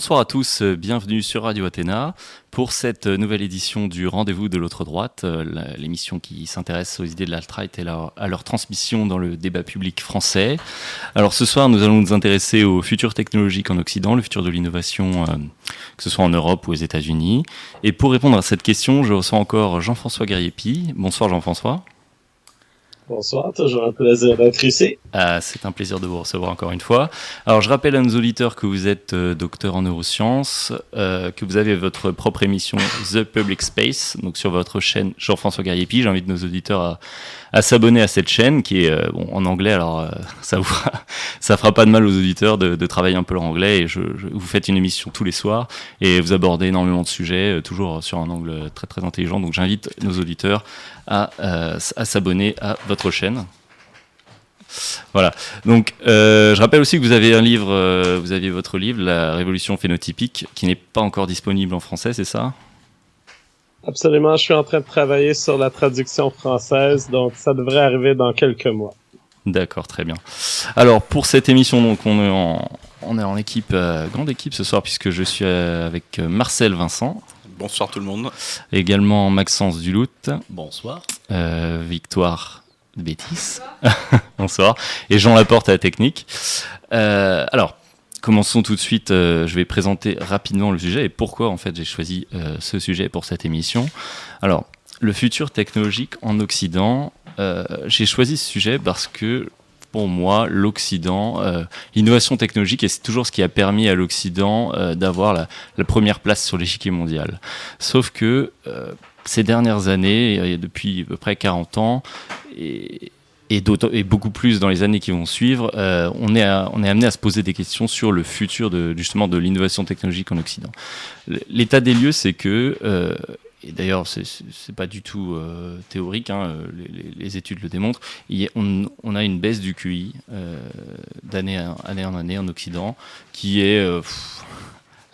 Bonsoir à tous, euh, bienvenue sur Radio Athéna pour cette euh, nouvelle édition du Rendez-vous de l'autre droite, euh, l'émission qui s'intéresse aux idées de l'alt-right et à leur transmission dans le débat public français. Alors ce soir, nous allons nous intéresser au futur technologique en Occident, le futur de l'innovation, que ce soit en Europe ou aux États-Unis. Et pour répondre à cette question, je reçois encore Jean-François Gariepi. Bonsoir Jean-François. Bonsoir, toujours un plaisir d'être ici. Ah, c'est un plaisir de vous recevoir encore une fois. Alors, je rappelle à nos auditeurs que vous êtes euh, docteur en neurosciences, euh, que vous avez votre propre émission The Public Space, donc sur votre chaîne Jean-François Gariepi. J'invite nos auditeurs à, s'abonner à cette chaîne qui est euh, en anglais. Alors, ça vous fera, pas de mal aux auditeurs de, travailler un peu leur anglais. Et vous faites une émission tous les soirs et vous abordez énormément de sujets, toujours sur un angle très très intelligent. Donc, j'invite nos auditeurs à, à s'abonner à votre chaîne. Voilà. Donc, euh, je rappelle aussi que vous avez un livre, euh, vous aviez votre livre, La Révolution phénotypique, qui n'est pas encore disponible en français, c'est ça? Absolument, je suis en train de travailler sur la traduction française, donc ça devrait arriver dans quelques mois. D'accord, très bien. Alors pour cette émission, donc on est en, on est en équipe, euh, grande équipe ce soir puisque je suis euh, avec Marcel Vincent. Bonsoir tout le monde. Également Maxence Duluth. Bonsoir. Euh, Victoire Bétis. Bonsoir. Et Jean Laporte à la technique. Euh, alors Commençons tout de suite. Euh, je vais présenter rapidement le sujet et pourquoi en fait j'ai choisi euh, ce sujet pour cette émission. Alors, le futur technologique en Occident. Euh, j'ai choisi ce sujet parce que pour moi, l'Occident, euh, l'innovation technologique, et c'est toujours ce qui a permis à l'Occident euh, d'avoir la, première place sur l'échiquier mondial. Sauf que ces dernières années, depuis à peu près 40 ans, et, beaucoup plus dans les années qui vont suivre, euh, on, est amené à se poser des questions sur le futur de, justement de l'innovation technologique en Occident. L'état des lieux, c'est que, euh, et d'ailleurs c'est pas du tout euh, théorique, hein, les, les, études le démontrent, on, a une baisse du QI euh, d'année année en année en Occident qui est...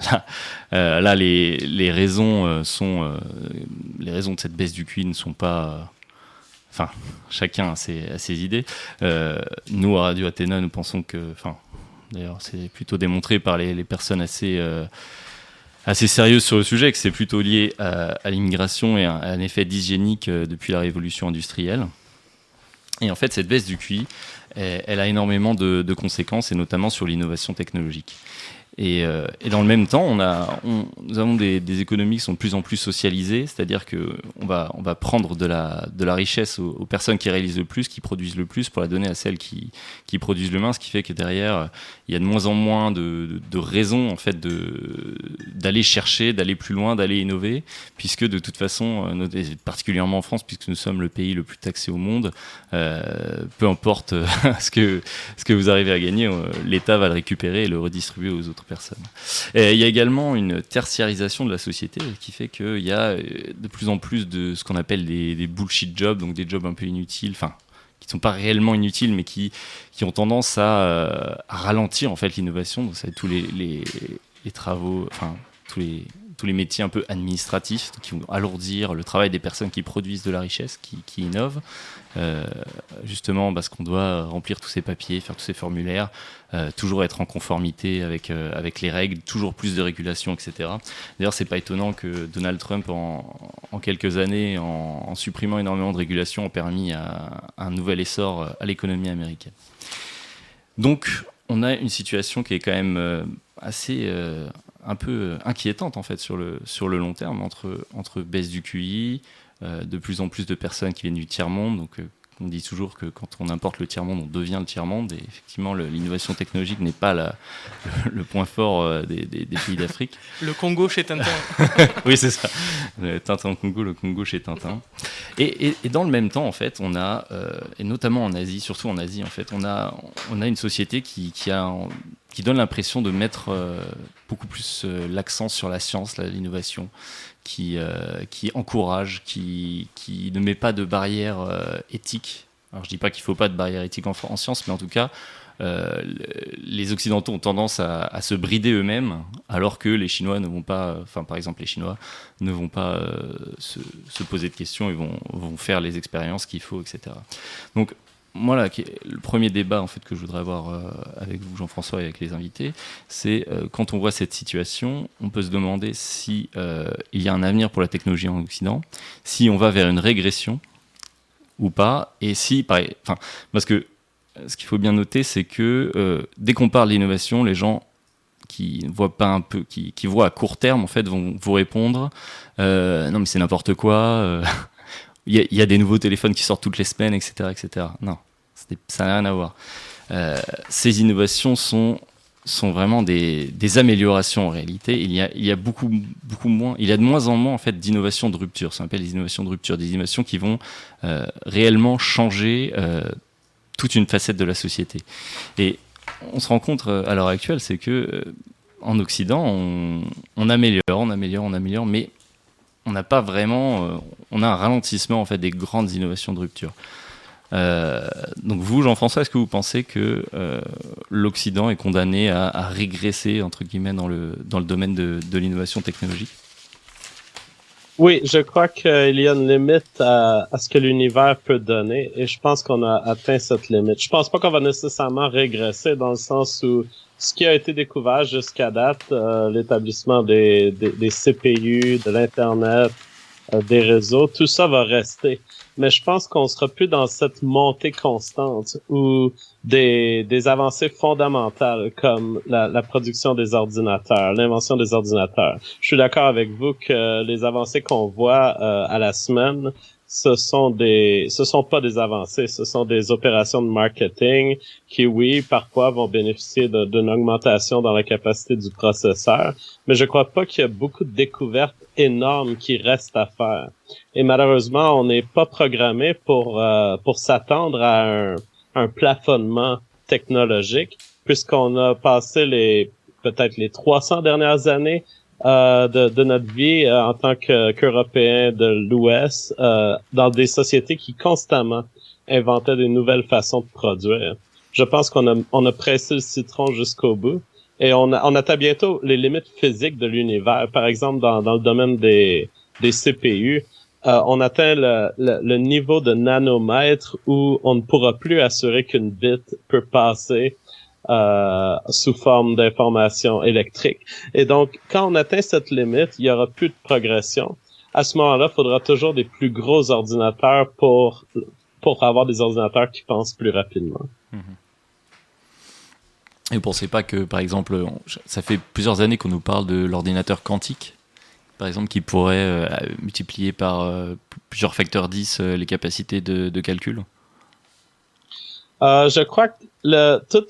Là, euh, les, raisons sont euh, de cette baisse du QI ne sont pas enfin, chacun a ses, idées. Euh, nous, à Radio Athéna, nous pensons que, enfin, d'ailleurs, c'est plutôt démontré par les, personnes assez, euh, assez sérieuses sur le sujet, que c'est plutôt lié à, l'immigration et à, un effet dysgénique euh, depuis la révolution industrielle. Et en fait, cette baisse du QI, elle, a énormément de, conséquences, et notamment sur l'innovation technologique. Et, euh, dans le même temps, on a, nous avons des, économies qui sont de plus en plus socialisées, c'est-à-dire que on va, on va prendre de la, de la richesse aux, aux, personnes qui réalisent le plus, qui produisent le plus, pour la donner à celles qui, qui produisent le moins, ce qui fait que derrière, il y a de moins en moins de, de, de raisons en fait d'aller chercher, d'aller plus loin, d'aller innover, puisque de toute façon, particulièrement en France, puisque nous sommes le pays le plus taxé au monde, euh, peu importe ce que, ce que vous arrivez à gagner, l'État va le récupérer et le redistribuer aux autres personnes. Il y a également une tertiarisation de la société qui fait qu'il y a de plus en plus de ce qu'on appelle des, des, bullshit jobs, donc des jobs un peu inutiles, enfin qui ne sont pas réellement inutiles, mais qui, qui ont tendance à, à ralentir en fait l'innovation. Donc ça tous les, les, les travaux, enfin tous les tous les métiers un peu administratifs qui vont alourdir le travail des personnes qui produisent de la richesse, qui, innovent, euh, justement parce qu'on doit remplir tous ces papiers, faire tous ces formulaires, euh, toujours être en conformité avec, euh, avec les règles, toujours plus de régulation, etc. D'ailleurs, c'est pas étonnant que Donald Trump, en, quelques années, en, supprimant énormément de régulations, a permis un nouvel essor à l'économie américaine. Donc, on a une situation qui est quand même assez un peu inquiétante en fait sur le, sur le long terme entre, entre baisse du QI, euh, de plus en plus de personnes qui viennent du tiers-monde. Donc, euh, on dit toujours que quand on importe le tiers-monde, on devient le tiers-monde. Et effectivement, l'innovation technologique n'est pas la, le, le, point fort euh, des, des, des pays d'Afrique. Le Congo chez Tintin. oui, c'est ça. Le Tintin Congo, le Congo chez Tintin. Et, et, et, dans le même temps, en fait, on a, euh, et notamment en Asie, surtout en Asie, en fait, on a, on a une société qui, qui a qui donne l'impression de mettre euh, beaucoup plus euh, l'accent sur la science, l'innovation, qui, euh, encourage, qui, ne met pas de barrière éthique. Alors je dis pas qu'il faut pas de barrière éthique en, en, science, mais en tout cas, les Occidentaux ont tendance à, se brider eux-mêmes, alors que les Chinois ne vont pas, enfin par exemple les Chinois ne vont pas se, se, poser de questions, ils vont, vont faire les expériences qu'il faut, etc. Donc moi, là, le premier débat en fait que je voudrais avoir euh, avec vous, Jean-François, et avec les invités, c'est euh, quand on voit cette situation, on peut se demander si euh, il y a un avenir pour la technologie en Occident, si on va vers une régression ou pas, et si, enfin, parce que ce qu'il faut bien noter, c'est que dès qu'on parle d'innovation, les gens qui voient pas un peu, qui, qui, voient à court terme, en fait, vont vous répondre, non mais c'est n'importe quoi. il y, a des nouveaux téléphones qui sortent toutes les semaines, etc., etc. Non, ça n'a rien à voir. Euh, ces innovations sont sont vraiment des, des, améliorations en réalité. Il y a, il y a beaucoup, beaucoup moins, il y a de moins en moins en fait d'innovations de rupture. Ça s'appelle des innovations de rupture, des innovations qui vont euh, réellement changer euh, toute une facette de la société. Et on se rend compte à l'heure actuelle, c'est que en Occident, on, on, améliore, on améliore, on améliore, mais on n'a pas vraiment, on a un ralentissement en fait des grandes innovations de rupture. Euh, donc vous, Jean-François, est-ce que vous pensez que euh, l'Occident est condamné à, régresser entre guillemets dans le dans le domaine de, de l'innovation technologique? Oui, je crois qu'il y a une limite à, à ce que l'univers peut donner, et je pense qu'on a atteint cette limite. Je pense pas qu'on va nécessairement régresser dans le sens où ce qui a été découvert jusqu'à date, euh, l'établissement des, des, des, CPU, de l'internet, euh, des réseaux, tout ça va rester. Mais je pense qu'on sera plus dans cette montée constante où des, des avancées fondamentales comme la, production des ordinateurs, l'invention des ordinateurs. Je suis d'accord avec vous que les avancées qu'on voit euh, à la semaine ce sont des, ce sont pas des avancées, ce sont des opérations de marketing qui, oui, parfois vont bénéficier d'une augmentation dans la capacité du processeur, mais je crois pas qu'il y a beaucoup de découvertes énormes qui restent à faire. Et malheureusement, on n'est pas programmé pour euh, pour s'attendre à un, un plafonnement technologique, puisqu'on a passé les peut-être les 300 dernières années euh, de, de, notre vie euh, en tant qu'Européens de l'Ouest euh, dans des sociétés qui constamment inventaient des nouvelles façons de produire. Je pense qu'on a, on a pressé le citron jusqu'au bout et on, a, on atteint bientôt les limites physiques de l'univers. Par exemple, dans, dans le domaine des, des CPU, euh, on atteint le, le, le, niveau de nanomètre où on ne pourra plus assurer qu'une bit peut passer euh, sous forme d'information électrique. Et donc, quand on atteint cette limite, il y aura plus de progression. À ce moment-là, il faudra toujours des plus gros ordinateurs pour pour avoir des ordinateurs qui pensent plus rapidement. Mhm. Et vous pensez pas que, par exemple, ça fait plusieurs années qu'on nous parle de l'ordinateur quantique, par exemple, qui pourrait euh, multiplier par euh, plusieurs facteurs 10 les capacités de, de calcul? Euh, je crois que le, tout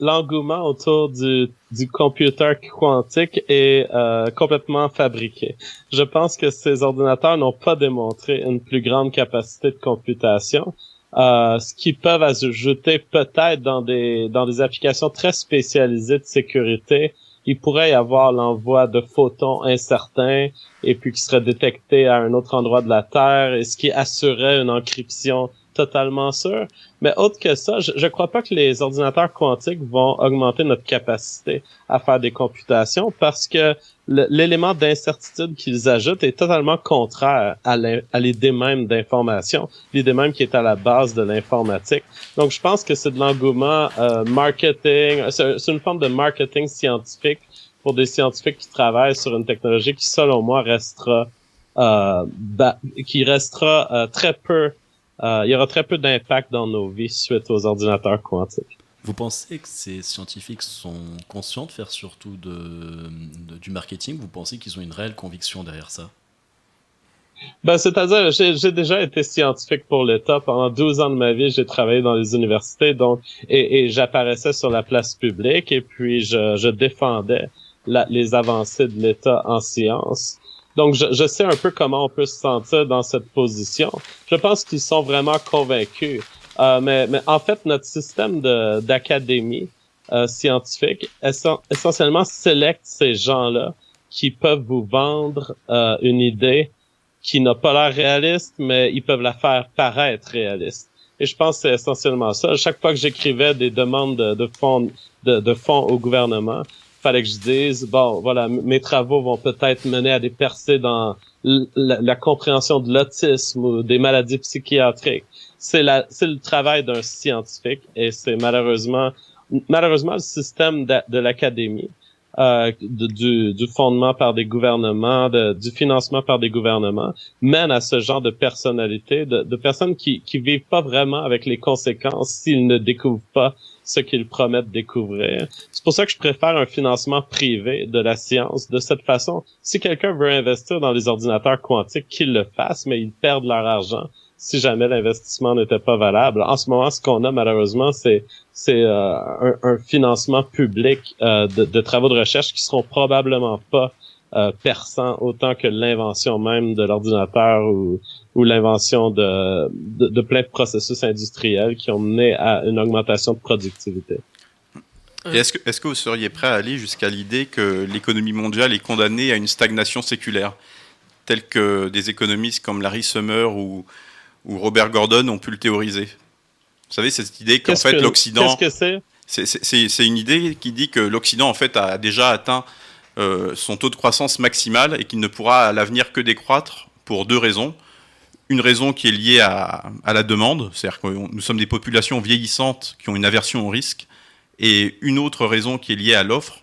l'engouement autour du, du computer quantique est euh, complètement fabriqué. Je pense que ces ordinateurs n'ont pas démontré une plus grande capacité de computation, euh, ce qui peuvent ajouter peut-être dans des dans des applications très spécialisées de sécurité. Il pourrait y avoir l'envoi de photons incertains et puis qui seraient détectés à un autre endroit de la Terre, et ce qui assurerait une encryption totalement sûr. Mais autre que ça, je, ne crois pas que les ordinateurs quantiques vont augmenter notre capacité à faire des computations parce que l'élément d'incertitude qu'ils ajoutent est totalement contraire à l'idée même d'information, l'idée même qui est à la base de l'informatique. Donc, je pense que c'est de l'engouement euh, marketing, c'est une forme de marketing scientifique pour des scientifiques qui travaillent sur une technologie qui, selon moi, restera euh, qui restera euh, très peu euh, il y aura très peu d'impact dans nos vies suite aux ordinateurs quantiques. Vous pensez que ces scientifiques sont conscients de faire surtout de, du marketing? Vous pensez qu'ils ont une réelle conviction derrière ça? Ben, c'est-à-dire, j'ai déjà été scientifique pour l'État. Pendant 12 ans de ma vie, j'ai travaillé dans les universités, donc et, et j'apparaissais sur la place publique et puis je, je défendais la, les avancées de l'État en sciences. Donc, je, je, sais un peu comment on peut se sentir dans cette position. Je pense qu'ils sont vraiment convaincus. Euh, mais, mais, en fait, notre système d'académie euh, scientifique essentiellement sélecte ces gens-là qui peuvent vous vendre euh, une idée qui n'a pas l'air réaliste, mais ils peuvent la faire paraître réaliste. Et je pense que c'est essentiellement ça. Chaque fois que j'écrivais des demandes de, de fonds de, de fonds au gouvernement, fallait que je dise bon voilà mes travaux vont peut-être mener à des percées dans la, compréhension de l'autisme ou des maladies psychiatriques c'est le travail d'un scientifique et c'est malheureusement, malheureusement le système de, l'académie. Euh, du, du, fondement par des gouvernements, du financement par des gouvernements, mène à ce genre de personnalité, de, de personnes qui qui vivent pas vraiment avec les conséquences s'ils ne découvrent pas ce qu'ils promettent découvrir. C'est pour ça que je préfère un financement privé de la science. De cette façon, si quelqu'un veut investir dans les ordinateurs quantiques, qu'il le fasse, mais ils perdent leur argent si jamais l'investissement n'était pas valable. En ce moment, ce qu'on a malheureusement, c'est c'est euh, un, financement public euh, de, de, travaux de recherche qui seront probablement pas euh, perçants autant que l'invention même de l'ordinateur ou, ou l'invention de, de, plein de processus industriels qui ont mené à une augmentation de productivité. Est-ce que, est que vous seriez prêt à aller jusqu'à l'idée que l'économie mondiale est condamnée à une stagnation séculaire, telle que des économistes comme Larry Summer ou, ou Robert Gordon ont pu le théoriser? Vous savez, cette idée qu'en fait l'Occident... Qu'est-ce que c'est C'est une idée qui dit que l'Occident en fait a déjà atteint son taux de croissance maximal et qu'il ne pourra à l'avenir que décroître pour deux raisons. Une raison qui est liée à, la demande, c'est-à-dire que nous sommes des populations vieillissantes qui ont une aversion au risque, et une autre raison qui est liée à l'offre,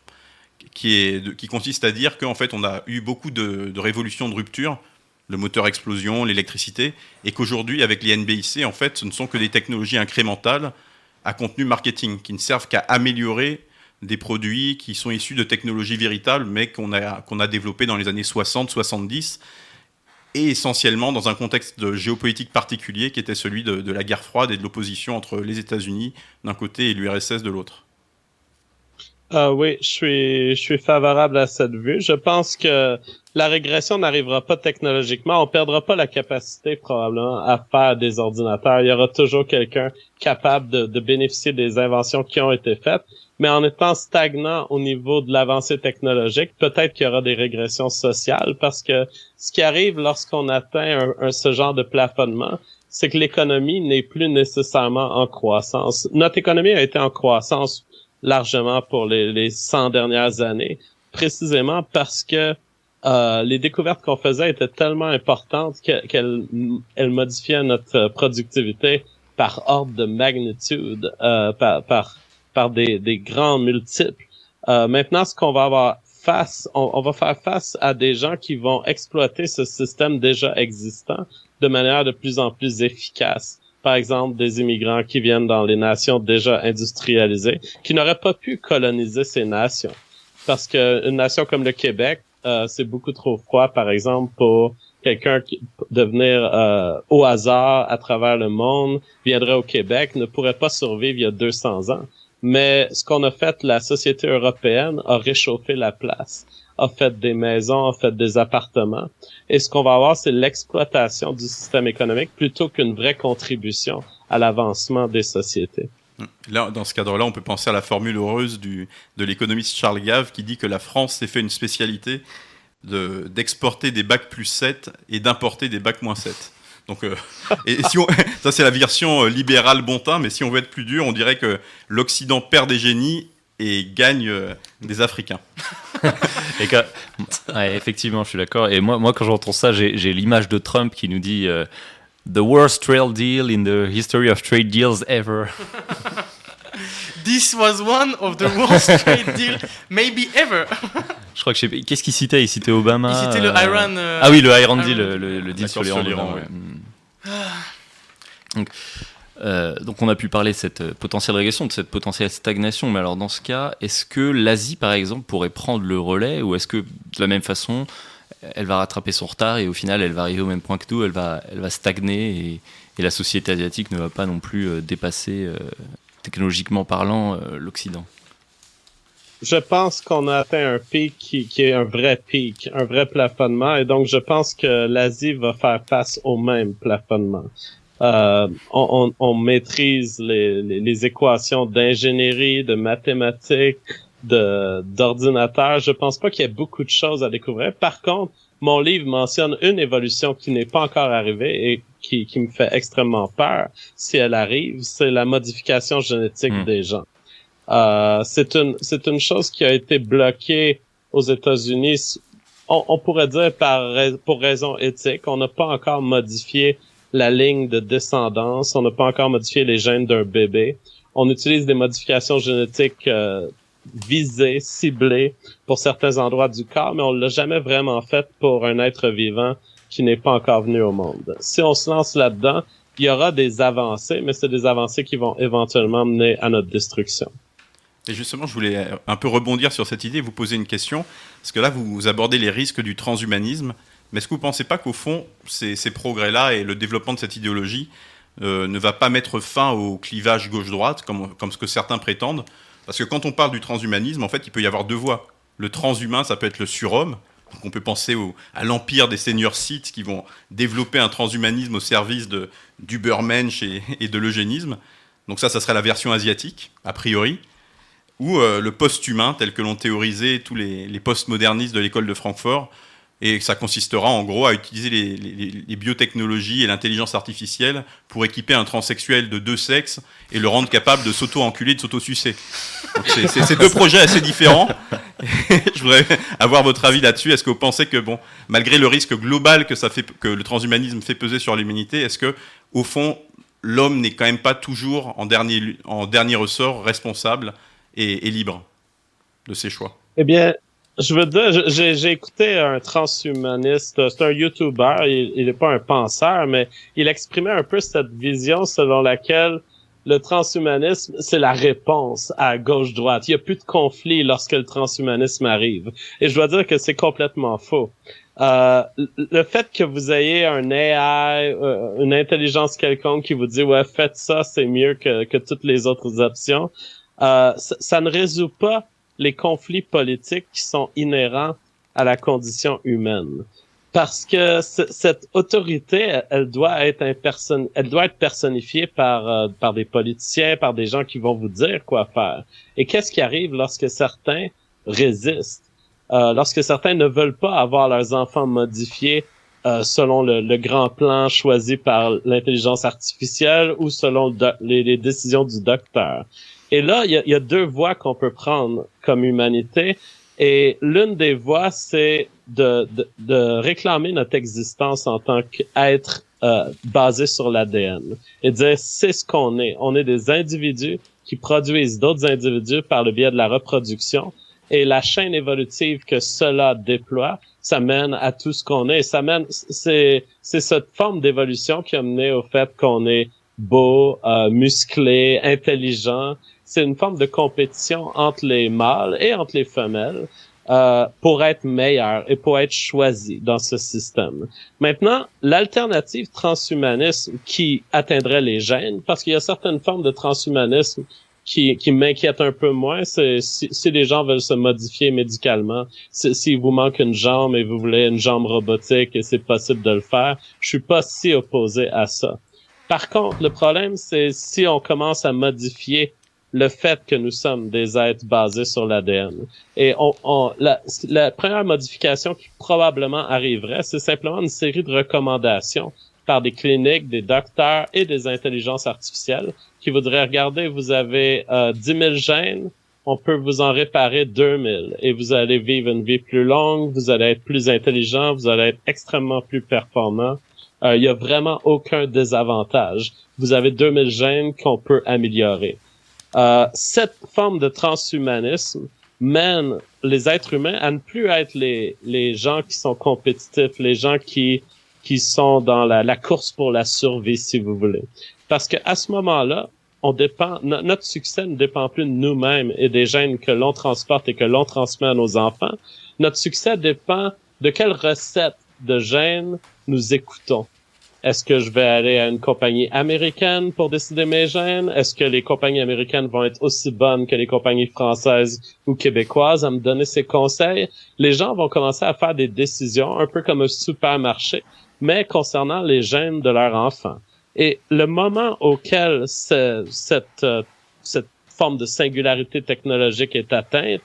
qui, consiste à dire qu'en fait on a eu beaucoup de, révolutions de rupture, le moteur explosion, l'électricité, et qu'aujourd'hui avec les NBIC, en fait, ce ne sont que des technologies incrémentales à contenu marketing, qui ne servent qu'à améliorer des produits qui sont issus de technologies véritables, mais qu'on a, qu'on a développées dans les années 60-70, et essentiellement dans un contexte de géopolitique particulier qui était celui de, la guerre froide et de l'opposition entre les États-Unis d'un côté et l'URSS de l'autre. Ah oui, je suis, je suis favorable à cette vue. Je pense que la régression n'arrivera pas technologiquement. On perdra pas la capacité probablement à faire des ordinateurs. Il y aura toujours quelqu'un capable de bénéficier des inventions qui ont été faites mais en étant stagnant au niveau de l'avancée technologique, peut-être qu'il y aura des régressions sociales parce que ce qui arrive lorsqu'on atteint un, ce genre de plafonnement, c'est que l'économie n'est plus nécessairement en croissance. Notre économie a été en croissance largement pour les, les 100 dernières années, précisément parce que euh, les découvertes qu'on faisait étaient tellement importantes qu'elles elles modifiaient notre productivité par ordre de magnitude, euh, par, par par des, des grands multiples. Euh, maintenant, ce qu'on va avoir face, on, va faire face à des gens qui vont exploiter ce système déjà existant de manière de plus en plus efficace. Par exemple, des immigrants qui viennent dans les nations déjà industrialisées, qui n'auraient pas pu coloniser ces nations. Parce que une nation comme le Québec, euh, c'est beaucoup trop froid, par exemple, pour quelqu'un qui de venir euh, au hasard à travers le monde, viendrait au Québec, ne pourrait pas survivre il y a 200 ans. Mais ce qu'on a fait, la société européenne a réchauffé la place, a fait des maisons, a fait des appartements. Et ce qu'on va avoir, c'est l'exploitation du système économique plutôt qu'une vraie contribution à l'avancement des sociétés. Là, dans ce cadre-là, on peut penser à la formule heureuse de l'économiste Charles Gave qui dit que la France s'est fait une spécialité d'exporter des bacs plus 7 et d'importer des bacs moins 7. Donc, euh, et si on, ça c'est la version euh, libérale bon teint, mais si on veut être plus dur, on dirait que l'Occident perd des génies et gagne euh, des Africains. et effectivement, je suis d'accord. Et moi, moi, quand j'entends ça, j'ai l'image de Trump qui nous dit The worst trade deal in the history of trade deals ever. This was one of the worst trade deals maybe ever. Je crois que je sais Qu'est-ce qu'il citait? Il citait Obama. Il citait le euh, Iran. Euh, ah oui, le Iran deal, le, le, deal sur l'Iran. Hmm. Donc, euh, donc, on a pu parler de cette potentielle régression, de cette potentielle stagnation. Mais alors dans ce cas, est-ce que l'Asie, par exemple, pourrait prendre le relais ou est-ce que de la même façon, elle va rattraper son retard et au final, elle va arriver au même point que nous, elle va, stagner et, et la société asiatique ne va pas non plus dépasser technologiquement parlant l'Occident? Je pense qu'on a atteint un pic qui, est un vrai pic, un vrai plafonnement, et donc je pense que l'Asie va faire face au même plafonnement. Euh, on, maîtrise les, équations d'ingénierie, de mathématiques, de d'ordinateur. Je pense pas qu'il y ait beaucoup de choses à découvrir. Par contre, mon livre mentionne une évolution qui n'est pas encore arrivée et qui, me fait extrêmement peur si elle arrive, c'est la modification génétique hmm. des gens. Euh, c'est une c'est une chose qui a été bloquée aux États-Unis. On, pourrait dire par pour raison éthique, on n'a pas encore modifié la ligne de descendance, on n'a pas encore modifié les gènes d'un bébé. On utilise des modifications génétiques euh, visées, ciblées pour certains endroits du corps, mais on l'a jamais vraiment fait pour un être vivant qui n'est pas encore venu au monde. Si on se lance là-dedans, il y aura des avancées, mais c'est des avancées qui vont éventuellement mener à notre destruction. Et justement, je voulais un peu rebondir sur cette idée, vous poser une question, parce que là, vous abordez les risques du transhumanisme. Mais est-ce que vous ne pensez pas qu'au fond, ces, progrès-là et le développement de cette idéologie euh, ne va pas mettre fin au clivage gauche-droite, comme, ce que certains prétendent? Parce que quand on parle du transhumanisme, en fait, il peut y avoir deux voies. Le transhumain, ça peut être le surhomme. On peut penser à l'empire des seigneurs Sith qui vont développer un transhumanisme au service d'Ubermensch et, et de l'eugénisme. Donc ça, ça serait la version asiatique, a priori. Ou euh, le post-humain, tel que l'ont théorisé tous les, les post-modernistes de l'école de Francfort, et ça consistera en gros à utiliser les, biotechnologies et l'intelligence artificielle pour équiper un transsexuel de deux sexes et le rendre capable de s'auto-enculer, de s'auto-sucer. C'est deux projets assez différents. Je voudrais avoir votre avis là-dessus. Est-ce que vous pensez que, bon, malgré le risque global que, ça fait, que le transhumanisme fait peser sur l'humanité, est-ce que, au fond, l'homme n'est quand même pas toujours, en dernier, en dernier ressort, responsable et, et libre de ses choix Eh bien, je veux dire, j'ai écouté un transhumaniste, c'est un YouTuber, il n'est pas un penseur, mais il exprimait un peu cette vision selon laquelle le transhumanisme, c'est la réponse à gauche-droite. Il n'y a plus de conflit lorsque le transhumanisme arrive. Et je dois dire que c'est complètement faux. Euh, le fait que vous ayez un AI, euh, une intelligence quelconque qui vous dit ouais faites ça, c'est mieux que, que toutes les autres options, euh, ça ne résout pas les conflits politiques qui sont inhérents à la condition humaine. Parce que cette autorité, elle, doit être elle doit être personnifiée par euh, par des politiciens, par des gens qui vont vous dire quoi faire. Et qu'est-ce qui arrive lorsque certains résistent, euh, lorsque certains ne veulent pas avoir leurs enfants modifiés euh, selon le, grand plan choisi par l'intelligence artificielle ou selon les, décisions du docteur. Et là, il y a, deux voies qu'on peut prendre comme humanité. Et l'une des voies, c'est de, de, réclamer notre existence en tant qu'être euh, basé sur l'ADN. Et dire, c'est ce qu'on est. On est des individus qui produisent d'autres individus par le biais de la reproduction. Et la chaîne évolutive que cela déploie, ça mène à tout ce qu'on est. Ça mène, c'est, c'est cette forme d'évolution qui a mené au fait qu'on est beau, euh, musclé, intelligent c'est une forme de compétition entre les mâles et entre les femelles euh, pour être meilleur et pour être choisi dans ce système. Maintenant, l'alternative transhumanisme qui atteindrait les gènes, parce qu'il y a certaines formes de transhumanisme qui, qui m'inquiètent un peu moins, c'est si, si, les gens veulent se modifier médicalement, s'il vous manque une jambe et vous voulez une jambe robotique et c'est possible de le faire, je suis pas si opposé à ça. Par contre, le problème, c'est si on commence à modifier le fait que nous sommes des êtres basés sur l'ADN. Et on, on la, la, première modification qui probablement arriverait, c'est simplement une série de recommandations par des cliniques, des docteurs et des intelligences artificielles qui voudraient regarder, vous avez euh, 10 000 gènes, on peut vous en réparer 2000 et vous allez vivre une vie plus longue, vous allez être plus intelligent, vous allez être extrêmement plus performant. Euh, il y a vraiment aucun désavantage. Vous avez 2000 gènes qu'on peut améliorer. Euh, cette forme de transhumanisme mène les êtres humains à ne plus être les, les gens qui sont compétitifs, les gens qui, qui sont dans la, la course pour la survie, si vous voulez. Parce que à ce moment-là, on dépend, notre succès ne dépend plus de nous-mêmes et des gènes que l'on transporte et que l'on transmet à nos enfants. Notre succès dépend de quelle recette de gènes nous écoutons. Est-ce que je vais aller à une compagnie américaine pour décider mes gènes? Est-ce que les compagnies américaines vont être aussi bonnes que les compagnies françaises ou québécoises à me donner ces conseils? Les gens vont commencer à faire des décisions un peu comme un supermarché, mais concernant les gènes de leurs enfants. Et le moment auquel cette, euh, cette forme de singularité technologique est atteinte,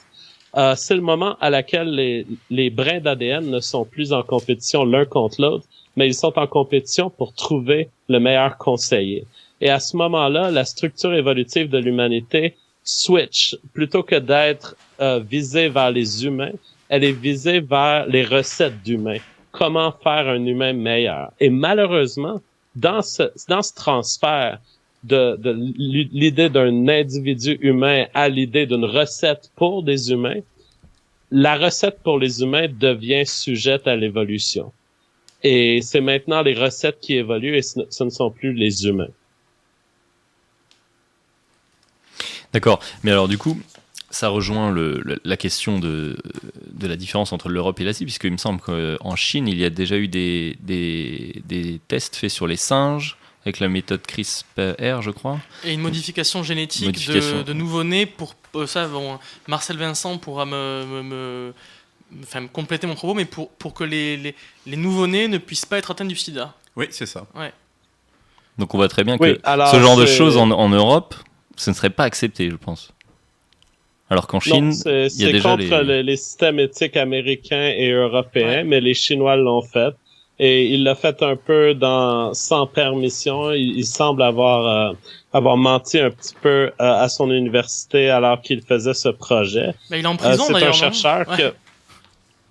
euh, c'est le moment à laquelle les, les brins d'ADN ne sont plus en compétition l'un contre l'autre, mais ils sont en compétition pour trouver le meilleur conseiller. Et à ce moment-là, la structure évolutive de l'humanité switch. Plutôt que d'être euh, visée vers les humains, elle est visée vers les recettes d'humains. Comment faire un humain meilleur? Et malheureusement, dans ce, dans ce transfert de, de l'idée d'un individu humain à l'idée d'une recette pour des humains, la recette pour les humains devient sujette à l'évolution. Et c'est maintenant les recettes qui évoluent et ce ne sont plus les humains. D'accord. Mais alors du coup, ça rejoint le, la question de, de, la différence entre l'Europe et l'Asie, puisqu'il me semble qu'en Chine, il y a déjà eu des, des, des, tests faits sur les singes avec la méthode CRISPR, je crois. Et une modification génétique De, de nouveau-nés pour euh, ça. Bon, Marcel Vincent pourra me, me, enfin, compléter mon propos, mais pour, pour que les, les, les nouveau-nés ne puissent pas être atteints du sida. Oui, c'est ça. Ouais. Donc on voit très bien que ce genre de choses en, en Europe, ce ne serait pas accepté, je pense. Alors qu'en Chine, il y a déjà contre les... les... systèmes éthiques américains et européens, mais les Chinois l'ont fait. Et il l'a fait un peu dans sans permission. Il, semble avoir euh, avoir menti un petit peu euh, à son université alors qu'il faisait ce projet. Mais il est en prison euh, C'est un chercheur que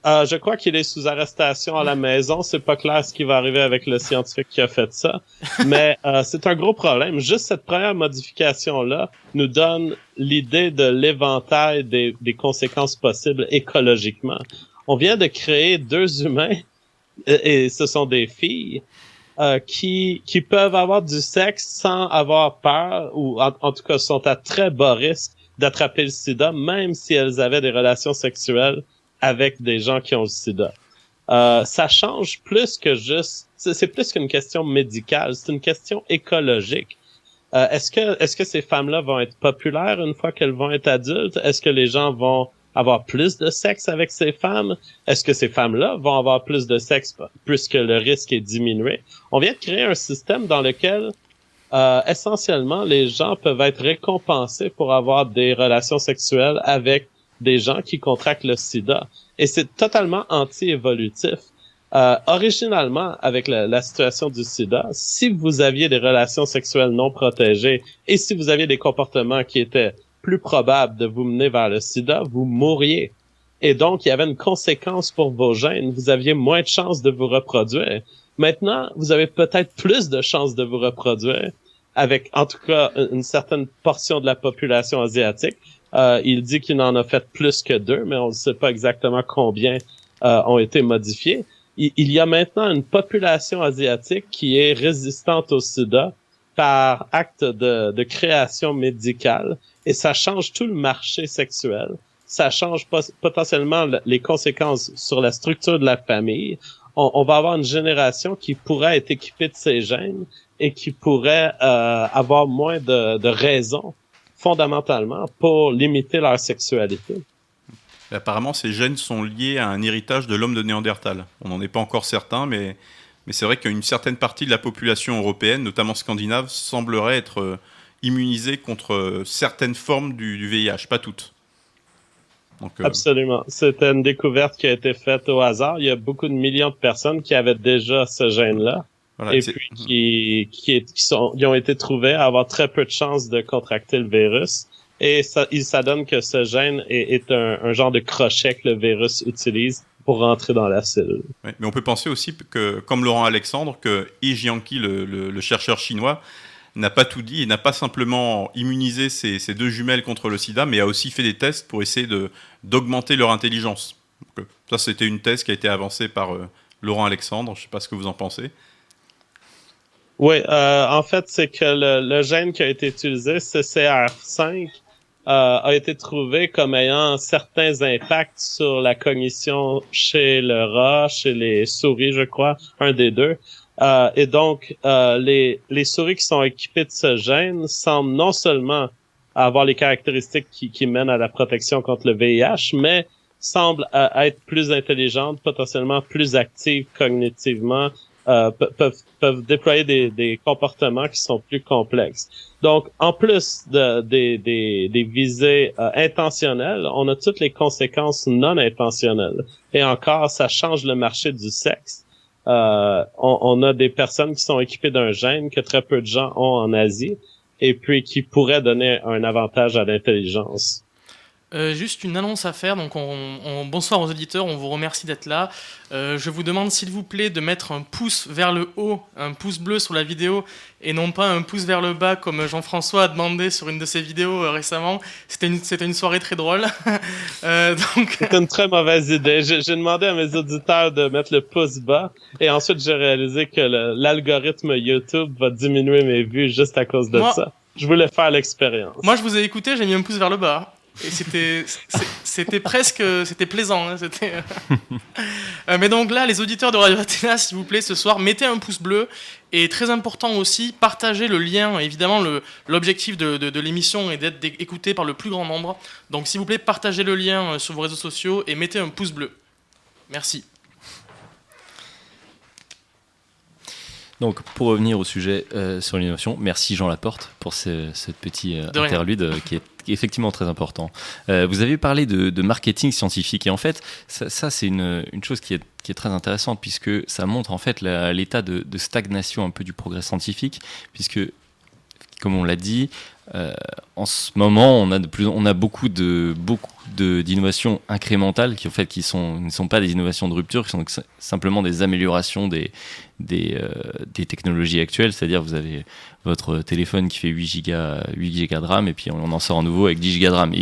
euh, je crois qu'il est sous arrestation à la maison. C'est pas clair ce qui va arriver avec le scientifique qui a fait ça. Mais euh, c'est un gros problème. Juste cette première modification-là nous donne l'idée de l'éventail des, des, conséquences possibles écologiquement. On vient de créer deux humains, et, ce sont des filles, euh, qui, qui peuvent avoir du sexe sans avoir peur, ou en, en tout cas sont à très bas risque d'attraper le sida, même si elles avaient des relations sexuelles avec des gens qui ont le sida. Euh, ça change plus que juste, c'est plus qu'une question médicale, c'est une question écologique. Euh, est-ce que est-ce que ces femmes-là vont être populaires une fois qu'elles vont être adultes? Est-ce que les gens vont avoir plus de sexe avec ces femmes? Est-ce que ces femmes-là vont avoir plus de sexe puisque le risque est diminué? On vient de créer un système dans lequel euh, essentiellement les gens peuvent être récompensés pour avoir des relations sexuelles avec des gens qui contractent le sida. Et c'est totalement anti-évolutif. Euh, originalement, avec la, la, situation du sida, si vous aviez des relations sexuelles non protégées et si vous aviez des comportements qui étaient plus probables de vous mener vers le sida, vous mourriez. Et donc, il y avait une conséquence pour vos gènes. Vous aviez moins de chances de vous reproduire. Maintenant, vous avez peut-être plus de chances de vous reproduire avec, en tout cas, une certaine portion de la population asiatique euh, il dit qu'il en a fait plus que deux, mais on ne sait pas exactement combien euh, ont été modifiés. Il, y a maintenant une population asiatique qui est résistante au sida par acte de, création médicale et ça change tout le marché sexuel. Ça change potentiellement les conséquences sur la structure de la famille. On, va avoir une génération qui pourrait être équipée de ces gènes et qui pourrait euh, avoir moins de, de raisons fondamentalement pour limiter leur sexualité. Apparemment, ces gènes sont liés à un héritage de l'homme de Néandertal. On n'en est pas encore certain, mais, mais c'est vrai qu'une certaine partie de la population européenne, notamment scandinave, semblerait être euh, immunisée contre euh, certaines formes du, VIH, pas toutes. Donc, euh... Absolument. C'était une découverte qui a été faite au hasard. Il y a beaucoup de millions de personnes qui avaient déjà ce gène-là et puis qui, qui, qui, sont, ils ont été trouvés à avoir très peu de chances de contracter le virus. Et ça, il s'adonne que ce gène est, est un, un, genre de crochet que le virus utilise pour rentrer dans la cellule. mais on peut penser aussi que, comme Laurent Alexandre, que Yi Jianqi, le, le, le, chercheur chinois, n'a pas tout dit et n'a pas simplement immunisé ces, deux jumelles contre le sida, mais a aussi fait des tests pour essayer d'augmenter leur intelligence. Donc, euh, ça, c'était une thèse qui a été avancée par euh, Laurent Alexandre. Je ne sais pas ce que vous en pensez. Oui, euh, en fait, c'est que le, gène qui a été utilisé, CCR5, euh, a été trouvé comme ayant certains impacts sur la cognition chez le rat, chez les souris, je crois, un des deux. Euh, et donc, euh, les, les souris qui sont équipées de ce gène semblent non seulement avoir les caractéristiques qui, qui mènent à la protection contre le VIH, mais semblent euh, être plus intelligentes, potentiellement plus actives cognitivement, euh, peuvent, peuvent déployer des, des, comportements qui sont plus complexes. Donc, en plus de, des, des, des visées euh, intentionnelles, on a toutes les conséquences non intentionnelles. Et encore, ça change le marché du sexe. Euh, on, on, a des personnes qui sont équipées d'un gène que très peu de gens ont en Asie et puis qui pourrait donner un avantage à l'intelligence. Euh, juste une annonce à faire. Donc, on, bonsoir aux auditeurs, on vous remercie d'être là. Euh, je vous demande s'il vous plaît de mettre un pouce vers le haut, un pouce bleu sur la vidéo et non pas un pouce vers le bas comme Jean-François a demandé sur une de ses vidéos euh, récemment. C'était une, une, soirée très drôle. donc... C'était une très mauvaise idée. J'ai demandé à mes auditeurs de mettre le pouce bas et ensuite j'ai réalisé que l'algorithme YouTube va diminuer mes vues juste à cause de ça. Je voulais faire l'expérience. Moi, je vous ai écouté, j'ai mis un pouce vers le bas. Et c'était, c'était presque, c'était plaisant. Hein, c'était... Euh, mais donc là, les auditeurs de Radio Athéna, s'il vous plaît, ce soir, mettez un pouce bleu. Et très important aussi, partagez le lien. Évidemment, l'objectif de, de, l'émission est d'être écouté par le plus grand nombre. Donc, s'il vous plaît, partagez le lien euh, sur vos réseaux sociaux et mettez un pouce bleu. Merci. Donc, pour revenir au sujet euh, sur l'innovation, merci Jean Laporte pour ce, petit euh, interlude euh, qui est effectivement très important. vous avez parlé de, marketing scientifique et en fait, ça, c'est une, chose qui est, très intéressante puisque ça montre en fait l'état de, stagnation un peu du progrès scientifique puisque, comme on l'a dit, euh, en ce moment, on a, de plus, on a beaucoup de beaucoup d'innovations incrémentales qui en fait qui sont ne sont pas des innovations de rupture, qui sont simplement des améliorations des des, euh, des technologies actuelles. C'est-à-dire, vous avez votre téléphone qui fait 8 gigas 8 gigas de RAM et puis on en sort un nouveau avec 10 gigas de RAM.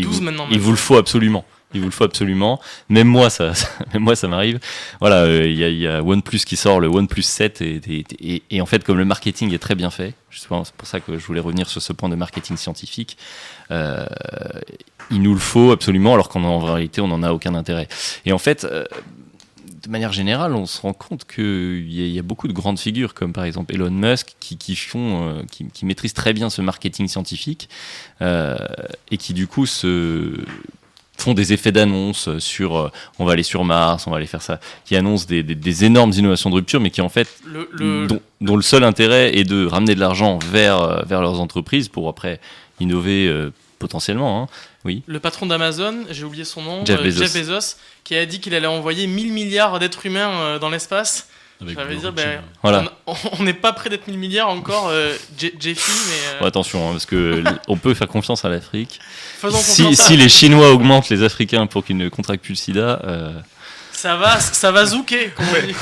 il vous le faut absolument il vous le faut absolument. Même moi, ça, même moi, ça m'arrive. Voilà, euh, il y, a OnePlus qui sort, le OnePlus 7, et, en fait, comme le marketing est très bien fait, c'est pour ça que je voulais revenir sur ce point de marketing scientifique. Euh, il nous le faut absolument, alors qu'en réalité, on n'en a aucun intérêt. Et en fait. Euh, de manière générale, on se rend compte qu'il y, y, a beaucoup de grandes figures, comme par exemple Elon Musk, qui, font, qui, maîtrisent très bien ce marketing scientifique et qui du coup se font des effets d'annonce sur euh, on va aller sur Mars, on va aller faire ça, qui annoncent des, des, énormes innovations de rupture, mais qui en fait, Dont, le seul intérêt est de ramener de l'argent vers, euh, vers leurs entreprises pour après innover euh, potentiellement. Hein. Oui. Le patron d'Amazon, j'ai oublié son nom, Jeff Bezos. qui a dit qu'il allait envoyer 1000 milliards d'êtres humains dans l'espace ça veut dire, ben, on n'est pas près d'être 1000 milliards encore, euh, Jeffy, mais. Euh, attention, hein, parce que on peut faire confiance à l'Afrique. Si, si les Chinois augmentent les Africains pour qu'ils ne contractent plus le sida. Euh, ça va, ça va zouker, comme on dit.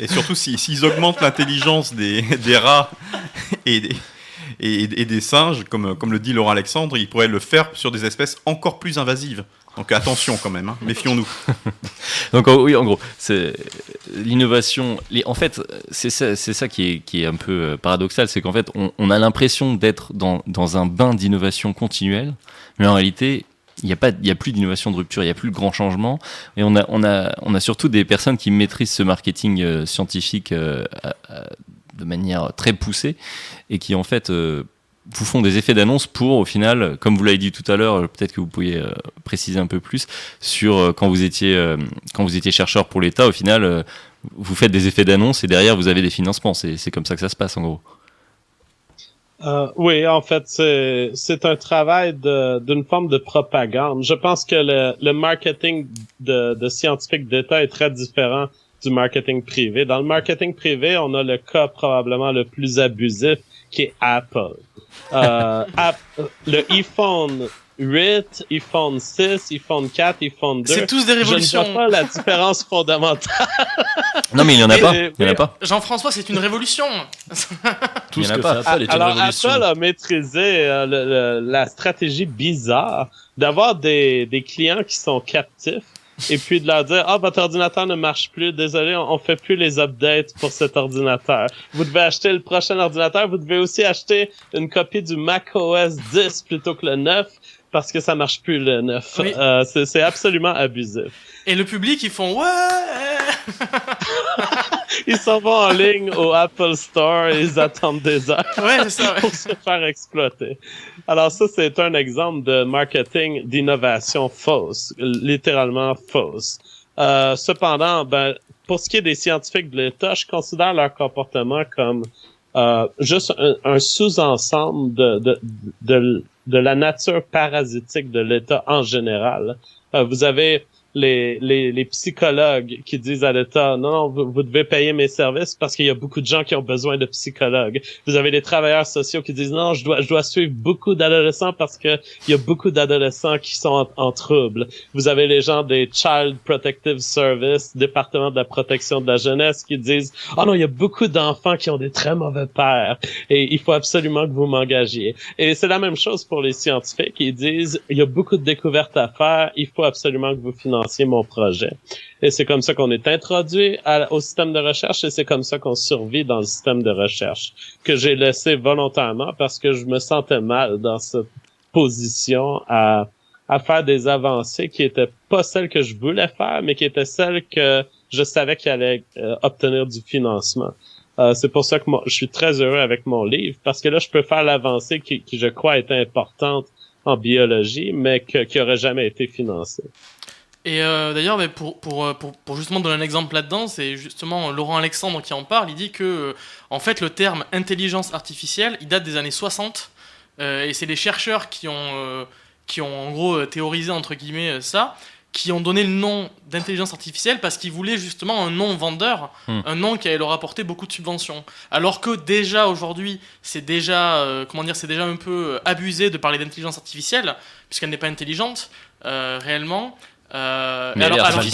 Et surtout, s'ils augmentent l'intelligence des, des, rats et des, et, et, des singes, comme, comme le dit Laurent Alexandre, ils pourraient le faire sur des espèces encore plus invasives. Donc attention quand même, hein. méfions-nous. Donc oui, en gros, c'est l'innovation. En fait, c'est ça, ça qui, est, qui est un peu euh, paradoxal, c'est qu'en fait, on, a l'impression d'être dans, dans un bain d'innovation continuelle, mais en réalité, il n'y a, pas, il y a plus d'innovation de rupture, il n'y a plus de grands changements. Et on a, on, a, on a surtout des personnes qui maîtrisent ce marketing euh, scientifique euh, de manière très poussée et qui, en fait, vous font des effets d'annonce pour, au final, comme vous l'avez dit tout à l'heure, peut-être que vous pourriez euh, préciser un peu plus sur euh, quand vous étiez euh, quand vous étiez chercheur pour l'État, au final, vous faites des effets d'annonce et derrière vous avez des financements. C'est comme ça que ça se passe en gros. oui, en fait, c'est un travail d'une forme de propagande. Je pense que le, le marketing de, de scientifiques d'État est très différent du marketing privé. Dans le marketing privé, on a le cas probablement le plus abusif qui est Apple. Euh, le iPhone 8, iPhone 6, iPhone 4, iPhone 2. C'est tous des révolutions. Je ne vois pas la différence fondamentale. non, mais il n'y en a pas. Il y en a pas. Jean-François, c'est une révolution. Tout ce que pas. fait Apple est une Alors, révolution. Apple a maîtrisé euh, la stratégie bizarre d'avoir des, des clients qui sont captifs et puis de leur dire ah votre ordinateur ne marche plus, désolé, on, fait plus les updates pour cet ordinateur. Vous devez acheter le prochain ordinateur, vous devez aussi acheter une copie du Mac OS 10 plutôt que le 9 parce que ça marche plus le 9. Euh, c'est absolument abusif. Et le public, ils font ouais. ils s'en vont en ligne au Apple Store et ils attendent des heures pour se faire exploiter. Alors ça, c'est un exemple de marketing d'innovation fausse, littéralement fausse. Euh, cependant, ben, pour ce qui est des scientifiques de l'État, je considère leur comportement comme euh, juste un, sous-ensemble de, de, de, de, la nature parasitique de l'État en général. Euh, vous avez les, les, les psychologues qui disent à l'État non, vous, vous, devez payer mes services parce qu'il y a beaucoup de gens qui ont besoin de psychologues. Vous avez les travailleurs sociaux qui disent non, je dois je dois suivre beaucoup d'adolescents parce que il y a beaucoup d'adolescents qui sont en, trouble. Vous avez les gens des Child Protective Service, département de la protection de la jeunesse qui disent oh non, il y a beaucoup d'enfants qui ont des très mauvais pères et il faut absolument que vous m'engagiez. Et c'est la même chose pour les scientifiques. Ils disent il y a beaucoup de découvertes à faire, il faut absolument que vous mon projet. Et c'est comme ça qu'on est introduit au système de recherche et c'est comme ça qu'on survit dans le système de recherche que j'ai laissé volontairement parce que je me sentais mal dans cette position à, à faire des avancées qui étaient pas celles que je voulais faire, mais qui étaient celles que je savais qu'il allait euh, obtenir du financement. Euh, c'est pour ça que je suis très heureux avec mon livre parce que là, je peux faire l'avancée qui, qui, je crois, est importante en biologie, mais qui n'aurait jamais été financée. Et euh, d'ailleurs, pour, pour, euh, pour, pour, justement donner un exemple là-dedans, c'est justement Laurent Alexandre qui en parle. Il dit que, euh, en fait, le terme intelligence artificielle, il date des années 60. et c'est les chercheurs qui ont, qui ont en gros théorisé, entre guillemets, ça, qui ont donné le nom d'intelligence artificielle parce qu'ils voulaient justement un nom vendeur, hmm. un nom qui allait leur apporter beaucoup de subventions. Alors que déjà aujourd'hui, c'est déjà, comment dire, c'est déjà un peu abusé de parler d'intelligence artificielle, puisqu'elle n'est pas intelligente réellement. Euh, Mais alors, alors,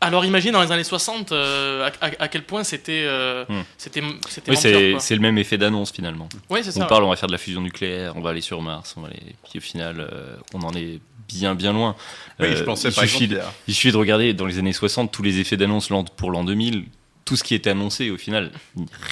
alors, imagine dans les années 60 euh, à, quel point c'était euh, hmm. c'était oui, c'est le même effet d'annonce finalement. Oui, c'est ça. On parle, on va faire de la fusion nucléaire, on va aller sur Mars, on va aller... puis au final, euh, on en est bien bien loin. Oui, je pensais il, suffit de, il suffit de regarder dans les années 60 tous les effets d'annonce pour l'an 2000, tout ce qui était annoncé, au final,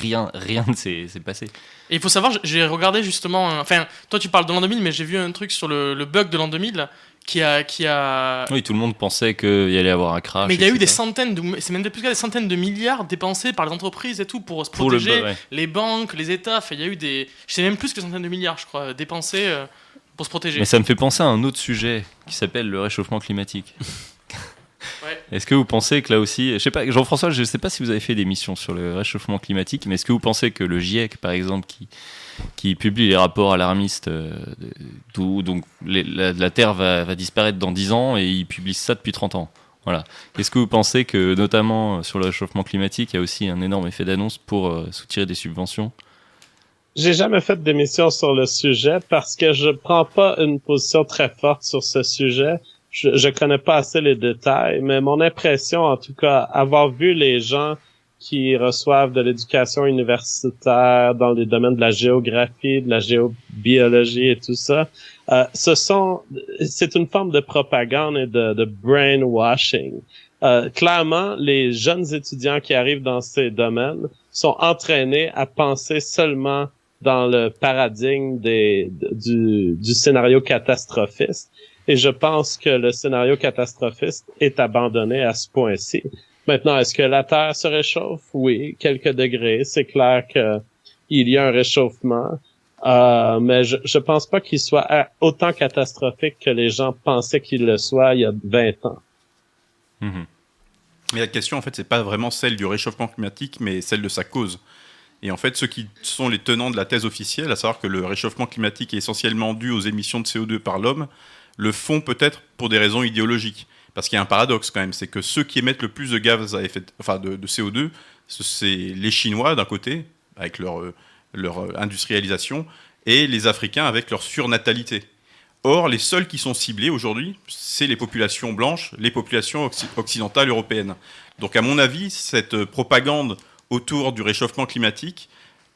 rien, rien ne s'est passé. Et il faut savoir, j'ai regardé justement, enfin, toi tu parles de l'an 2000, mais j'ai vu un truc sur le, le bug de l'an 2000 qui a, qui a. Oui, tout le monde pensait qu'il y allait avoir un crash. Mais il y a eu des centaines, de, c'est même plus que des centaines de milliards dépensés par les entreprises et tout pour se protéger, les banques, les États. il y a eu des, je sais même plus que centaines de milliards, je crois, dépensés euh, pour se protéger. Mais ça me fait penser à un autre sujet qui s'appelle le réchauffement climatique. Est-ce que vous pensez que là aussi, je sais pas, Jean-François, je ne sais pas si vous avez fait des missions sur le réchauffement climatique, mais est-ce que vous pensez que le GIEC, par exemple, qui qui publie les rapports alarmistes euh, donc la, Terre va, disparaître dans 10 ans et il publie ça depuis 30 ans. Voilà. Est-ce que vous pensez que, notamment sur le réchauffement climatique, il y a aussi un énorme effet d'annonce pour euh, soutirer des subventions? J'ai jamais fait d'émission sur le sujet parce que je prends pas une position très forte sur ce sujet. Je, je connais pas assez les détails, mais mon impression, en tout cas, avoir vu les gens qui reçoivent de l'éducation universitaire dans les domaines de la géographie, de la géobiologie et tout ça, euh, ce sont, c'est une forme de propagande et de, brainwashing. Euh, clairement, les jeunes étudiants qui arrivent dans ces domaines sont entraînés à penser seulement dans le paradigme des, du, du scénario catastrophiste. Et je pense que le scénario catastrophiste est abandonné à ce point-ci. Maintenant, est-ce que la Terre se réchauffe? Oui, quelques degrés. C'est clair que il y a un réchauffement. Euh, mais je, je pense pas qu'il soit autant catastrophique que les gens pensaient qu'il le soit il y a 20 ans. Mm-hmm. Mais la question, en fait, c'est pas vraiment celle du réchauffement climatique, mais celle de sa cause. Et en fait, ceux qui sont les tenants de la thèse officielle, à savoir que le réchauffement climatique est essentiellement dû aux émissions de CO2 par l'homme, le font peut-être pour des raisons idéologiques. Parce qu'il y a un paradoxe quand même, c'est que ceux qui émettent le plus de gaz à effet, enfin de, CO2, c'est les Chinois d'un côté, avec leur, euh, leur euh, industrialisation, et les Africains avec leur surnatalité. Or, les seuls qui sont ciblés aujourd'hui, c'est les populations blanches, les populations occidentales européennes. Donc, à mon avis, cette euh, propagande autour du réchauffement climatique,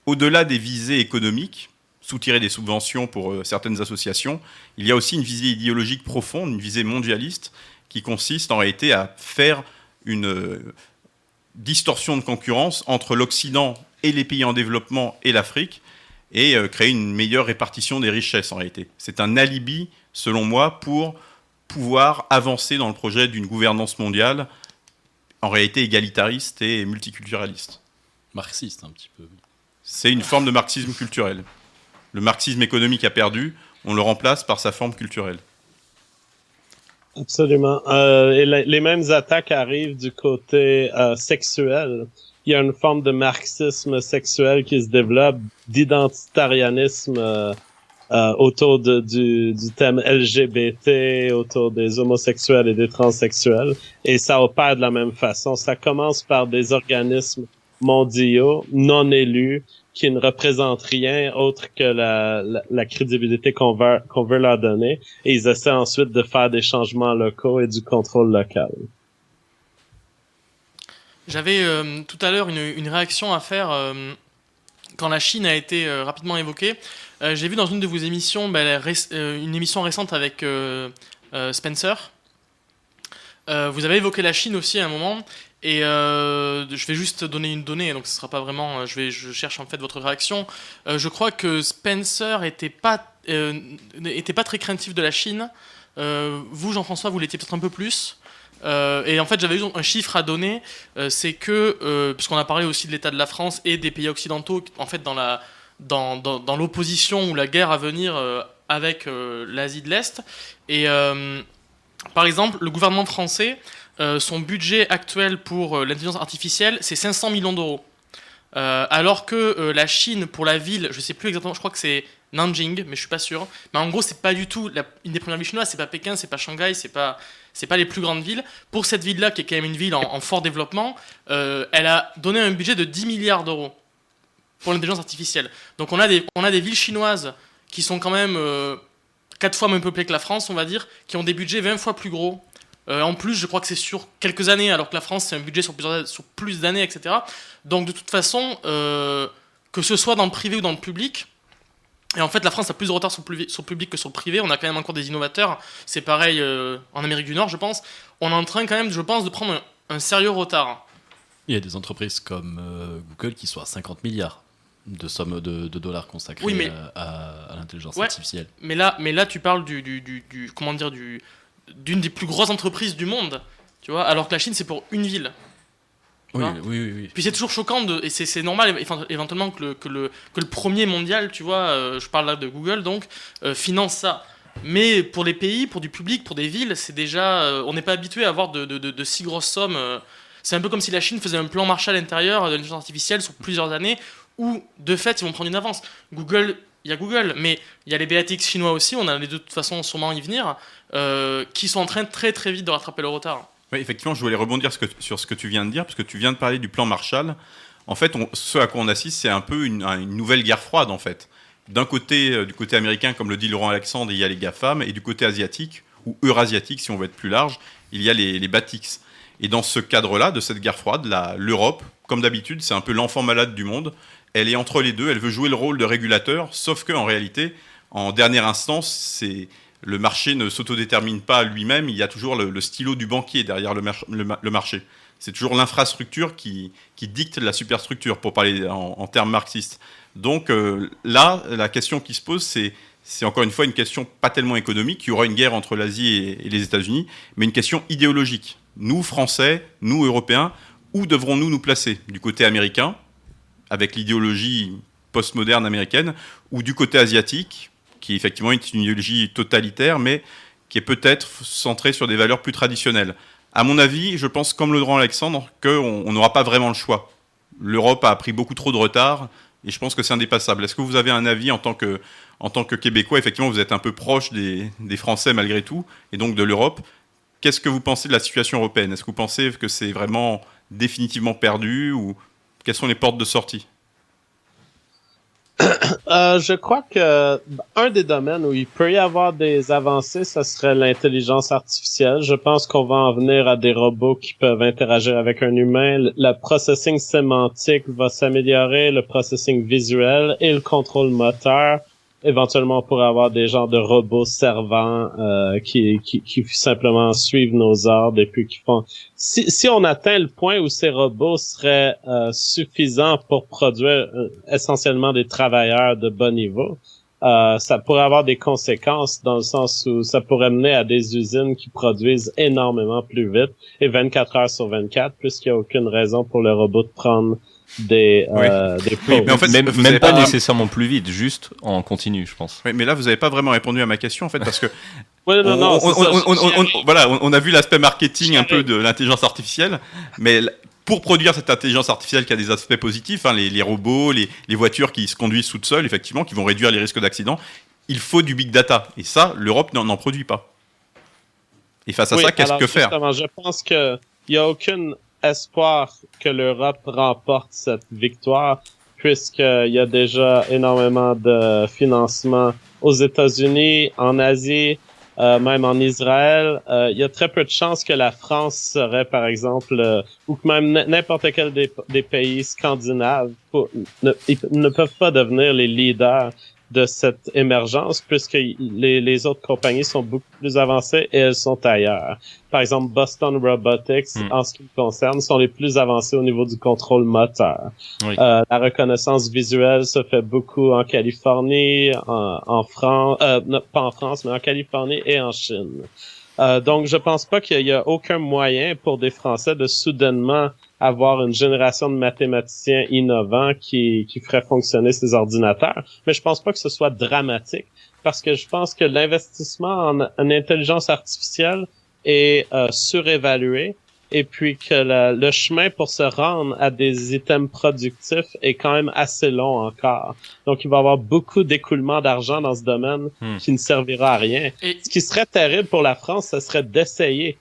au-delà des visées économiques, soutirer des subventions pour certaines associations, il y a aussi une visée idéologique profonde, une visée mondialiste, qui consiste en réalité à faire une euh, distorsion de concurrence entre l'Occident et les pays en développement et l'Afrique et euh, créer une meilleure répartition des richesses en réalité. C'est un alibi, selon moi, pour pouvoir avancer dans le projet d'une gouvernance mondiale en réalité égalitariste et multiculturaliste. Marxiste un petit peu. C'est une forme de marxisme culturel. Le marxisme économique a perdu, on le remplace par sa forme culturelle. Absolument. Euh, les mêmes attaques arrivent du côté euh, sexuel. Il y a une forme de marxisme sexuel qui se développe, d'identitarianisme euh, euh, autour du, du thème LGBT, autour des homosexuels et des transsexuels, et ça opère de la même façon. Ça commence par des organismes mondiaux non élus qui ne représentent rien autre que la, la, crédibilité qu'on veut, qu'on veut leur donner, et ils essaient ensuite de faire des changements locaux et du contrôle local. J'avais euh, tout à l'heure une, une, réaction à faire euh, quand la Chine a été euh, rapidement évoquée. J'ai vu dans une de vos émissions, ben, une émission récente avec Spencer. vous avez évoqué la Chine aussi à un moment, et je vais juste donner une donnée, donc ce sera pas vraiment. Je vais, je cherche en fait votre réaction. je crois que Spencer était pas était pas très craintif de la Chine. vous, Jean-François, vous l'étiez peut-être un peu plus. Euh, et en fait, j'avais eu un chiffre à donner, euh, c'est que, euh, puisqu'on a parlé aussi de l'état de la France et des pays occidentaux, en fait, dans la dans, dans, l'opposition ou la guerre à venir avec l'Asie de l'Est. Et par exemple, le gouvernement français, son budget actuel pour l'intelligence artificielle, c'est 500 millions d'euros. alors que la Chine, pour la ville, je sais plus exactement, je crois que c'est Nanjing, mais je suis pas sûr. Mais en gros, c'est pas du tout une des premières villes chinoises. C'est pas Pékin, c'est pas Shanghai, c'est pas c'est pas les plus grandes villes. Pour cette ville-là, qui est quand même une ville en, fort développement, euh, elle a donné un budget de 10 milliards d'euros pour l'intelligence artificielle. Donc on a, des, on a des villes chinoises qui sont quand même euh, 4 fois moins peuplées que la France, on va dire, qui ont des budgets 20 fois plus gros. Euh, en plus, je crois que c'est sur quelques années, alors que la France, c'est un budget sur, plusieurs, sur plus d'années, etc. Donc de toute façon, euh, que ce soit dans le privé ou dans le public, et en fait, la France a plus de retard sur le, public que sur le privé. On a quand même encore des innovateurs. C'est pareil euh, en Amérique du Nord, je pense. On est en train quand même, je pense, de prendre un, sérieux retard. Il y a des entreprises comme Google qui sont à 50 milliards de sommes de, dollars consacrés à, l'intelligence artificielle. Mais là, mais là, tu parles du, du, du comment dire, d'une des plus grosses entreprises du monde. Tu vois, alors que la Chine, c'est pour une ville. Oui, oui, oui, Puis c'est toujours choquant, de, et c'est normal éventuellement que le, que, le, que le premier mondial, tu vois, euh, je parle là de Google, donc, euh, finance ça. Mais pour les pays, pour du public, pour des villes, c'est déjà. Euh, on n'est pas habitué à avoir de, de, de, si grosses sommes. c'est un peu comme si la Chine faisait un plan Marshall à l'intérieur de l'intelligence artificielle sur plusieurs années, où de fait ils vont prendre une avance. Google, il y a Google, mais il y a les BATX chinois aussi, on a de toute façon sûrement y venir, qui sont en train très très vite de rattraper le retard. Oui, effectivement, je voulais rebondir sur ce que tu viens de dire, parce que tu viens de parler du plan Marshall. En fait, ce à quoi on assiste, c'est un peu une, nouvelle guerre froide, en fait. D'un côté, euh, du côté américain, comme le dit Laurent Alexandre, il y a les GAFAM, et du côté asiatique, ou eurasiatique, si on veut être plus large, il y a les, les BATIX. Et dans ce cadre-là, de cette guerre froide, l'Europe, comme d'habitude, c'est un peu l'enfant malade du monde. Elle est entre les deux, elle veut jouer le rôle de régulateur, sauf qu'en réalité, en dernière instance, le marché ne s'autodétermine pas lui-même, il y a toujours le, stylo du banquier derrière le, marché. C'est toujours l'infrastructure qui, dicte la superstructure, pour parler en, termes marxistes. Donc euh, là, la question qui se pose, c'est c'est encore une fois une question pas tellement économique, il y aura une guerre entre l'Asie et, les États-Unis, mais une question idéologique. Nous, Français, nous, Européens, où devrons-nous nous placer? Du côté américain, avec l'idéologie postmoderne américaine, ou du côté asiatique, qui effectivement est une idéologie totalitaire, mais qui est peut-être centrée sur des valeurs plus traditionnelles. À mon avis, je pense, comme le Laurent Alexandre, qu'on n'aura pas vraiment le choix. L'Europe a pris beaucoup trop de retard, et je pense que c'est indépassable. Est-ce que vous avez un avis en tant que, en tant que Québécois? Effectivement, vous êtes un peu proche des, des Français malgré tout, et donc de l'Europe. Qu'est-ce que vous pensez de la situation européenne? Est-ce que vous pensez que c'est vraiment définitivement perdu, ou quelles sont les portes de sortie? Euh, je crois que un des domaines où il peut y avoir des avancées, ce serait l'intelligence artificielle. Je pense qu'on va en venir à des robots qui peuvent interagir avec un humain. Le processing sémantique va s'améliorer, le processing visuel et le contrôle moteur éventuellement pourrait avoir des genres de robots servants euh, qui, qui, qui, simplement suivent nos ordres et puis qui font si, si on atteint le point où ces robots seraient euh, suffisants pour produire euh, essentiellement des travailleurs de bon niveau euh, ça pourrait avoir des conséquences dans le sens où ça pourrait mener à des usines qui produisent énormément plus vite et 24 heures sur 24 puisqu'il n'y a aucune raison pour le robot de prendre des, euh, des mais en fait, même, même pas, nécessairement plus vite, juste en continu, je pense. Oui, mais là, vous n'avez pas vraiment répondu à ma question, en fait, parce que. ouais, non, non, on, voilà, on a vu l'aspect marketing un peu de l'intelligence artificielle, mais pour produire cette intelligence artificielle qui a des aspects positifs, hein, les, les, robots, les, les, voitures qui se conduisent toutes seules, effectivement, qui vont réduire les risques d'accident, il faut du big data. Et ça, l'Europe n'en produit pas. Et face à ça, qu'est-ce que faire? Je pense qu'il n'y a aucun espoir que l'Europe remporte cette victoire, puisqu'il y a déjà énormément de financement aux États-Unis, en Asie, euh, même en Israël. Euh, il y a très peu de chances que la France serait, par exemple, euh, ou que même n'importe quel des, pays scandinaves ne, ne peuvent pas devenir les leaders de cette émergence puisque les, les, autres compagnies sont beaucoup plus avancées et elles sont ailleurs. Par exemple, Boston Robotics, hmm. en ce qui me concerne, sont les plus avancés au niveau du contrôle moteur. Euh, la reconnaissance visuelle se fait beaucoup en Californie, en, en France, euh, pas en France, mais en Californie et en Chine. Euh, donc, je pense pas qu'il y a aucun moyen pour des Français de soudainement avoir une génération de mathématiciens innovants qui, qui ferait fonctionner ces ordinateurs. Mais je pense pas que ce soit dramatique parce que je pense que l'investissement en, intelligence artificielle est euh, surévalué et puis que le, chemin pour se rendre à des items productifs est quand même assez long encore. Donc, il va y avoir beaucoup d'écoulement d'argent dans ce domaine hmm. qui ne servira à rien. Ce qui serait terrible pour la France, ce serait d'essayer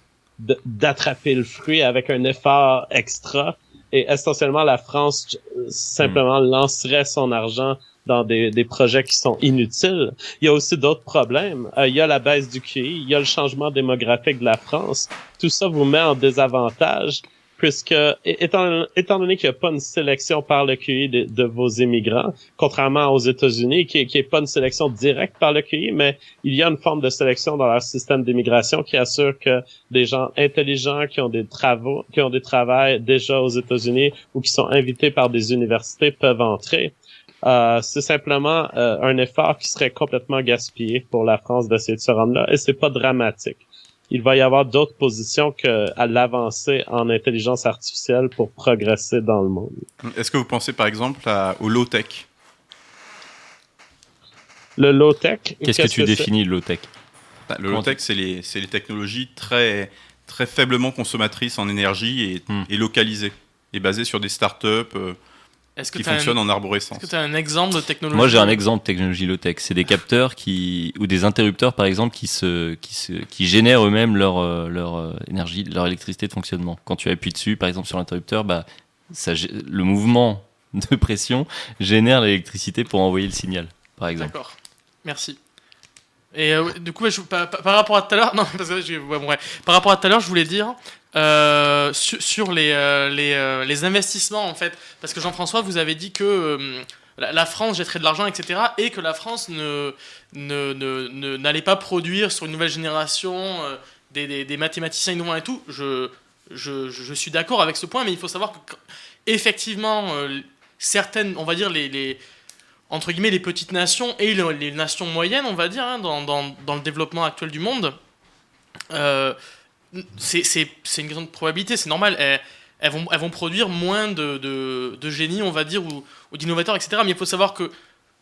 d'attraper le fruit avec un effort extra. Et essentiellement, la France simplement lancerait son argent dans des, des, projets qui sont inutiles. Il y a aussi d'autres problèmes. Euh, il y a la baisse du QI, il y a le changement démographique de la France. Tout ça vous met en désavantage puisque étant, étant donné qu'il n'y a pas une sélection par le QI de, vos immigrants, contrairement aux États-Unis, qui n'est pas une sélection directe par le QI, mais il y a une forme de sélection dans leur système d'immigration qui assure que des gens intelligents qui ont des travaux, qui ont des travails déjà aux États-Unis ou qui sont invités par des universités peuvent entrer. Euh, c'est simplement euh, un effort qui serait complètement gaspillé pour la France d'essayer de se rendre là, et c'est pas dramatique il va y avoir d'autres positions qu'à l'avancée en intelligence artificielle pour progresser dans le monde. Est-ce que vous pensez par exemple au low-tech? Le low-tech Qu'est-ce que tu définis le low-tech? Bah, Le low-tech, c'est les, les, technologies très, très faiblement consommatrices en énergie et, hmm. et localisées, et basées sur des startups. Euh, est-ce que qui fonctionne en arborescence. Est-ce que tu as un exemple de technologie Moi, j'ai un exemple de technologie low-tech. C'est des capteurs qui ou des interrupteurs, par exemple, qui se qui se qui génèrent eux-mêmes leur euh, leur euh, énergie, leur électricité de fonctionnement. Quand tu appuies dessus, par exemple, sur l'interrupteur, bah ça, le mouvement de pression génère l'électricité pour envoyer le signal, par exemple. D'accord. Merci. Et euh, du coup, par, rapport à tout à l'heure, non, parce que je, par rapport à tout à l'heure, je voulais dire, euh, sur, les, euh, euh, les, investissements, en fait. Parce que Jean-François, vous avez dit que la France jetterait de l'argent, etc. Et que la France n'allait pas produire sur une nouvelle génération des, mathématiciens innovants et tout. Je, suis d'accord avec ce point, mais il faut savoir que, effectivement, certaines, on va dire, les, entre guillemets, les petites nations et les, nations moyennes, on va dire, hein, dans, le développement actuel du monde, c'est une question de probabilité, c'est normal. Elles, vont, produire moins de, génies, on va dire, ou, d'innovateurs, etc. Mais il faut savoir que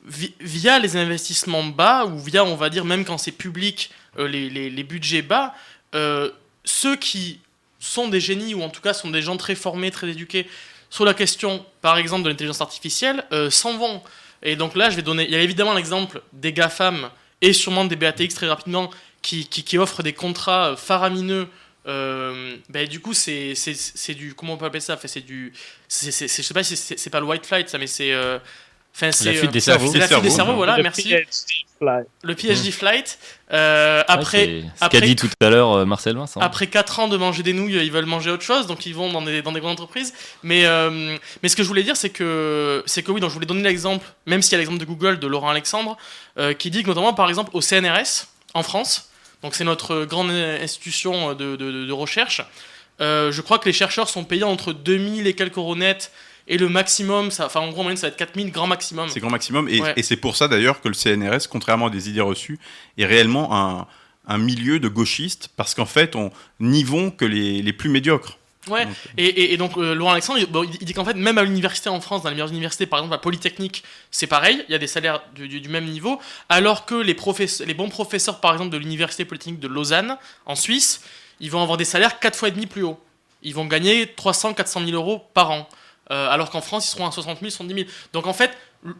via les investissements bas, ou via, on va dire, même quand c'est public, euh, les, les, budgets bas, euh, ceux qui sont des génies, ou en tout cas sont des gens très formés, très éduqués, sur la question, par exemple, de l'intelligence artificielle, euh, s'en vont. Et donc là, je vais donner. Il y a évidemment l'exemple des GAFAM et sûrement des BATX très rapidement qui, qui, offre des contrats faramineux. Euh, ben, du coup, c'est du. Comment on peut appeler ça? C'est du. je sais pas si c'est pas le white flight, ça, mais c'est. Euh, Enfin, c'est la fuite des cerveaux. C'est la fuite des cerveaux, voilà, merci. PhD flight. Le PhD flight. Euh, après, ce qu'a dit tout à l'heure euh, Marcel Vincent. Après 4 ans de manger des nouilles, ils veulent manger autre chose, donc ils vont dans des, dans des grandes entreprises. Mais, euh, mais ce que je voulais dire, c'est que, c'est que oui, donc je voulais donner l'exemple, même s'il y a l'exemple de Google, de Laurent Alexandre, euh, qui dit que notamment, par exemple, au CNRS, en France, donc c'est notre grande institution de, de, de recherche. Euh, je crois que les chercheurs sont payés entre 2000 et quelques euros net et le maximum, ça, enfin en gros, moyenne, ça va être 4000 grand maximum. C'est grand maximum. Et, et c'est pour ça d'ailleurs que le CNRS, contrairement à des idées reçues, est réellement un, un milieu de gauchistes parce qu'en fait, on n'y vont que les, les plus médiocres. Ouais, et, et, donc euh, Laurent Alexandre, il, dit qu'en fait, même à l'université en France, dans les meilleures universités, par exemple à Polytechnique, c'est pareil, il y a des salaires du, du, même niveau, alors que les, les bons professeurs, par exemple, de l'université Polytechnique de Lausanne, en Suisse, ils vont avoir des salaires 4 fois et demi plus hauts. Ils vont gagner 300-400 000 euros par an. Euh, alors qu'en France, ils seront à 60 000, 70 000. Donc en fait,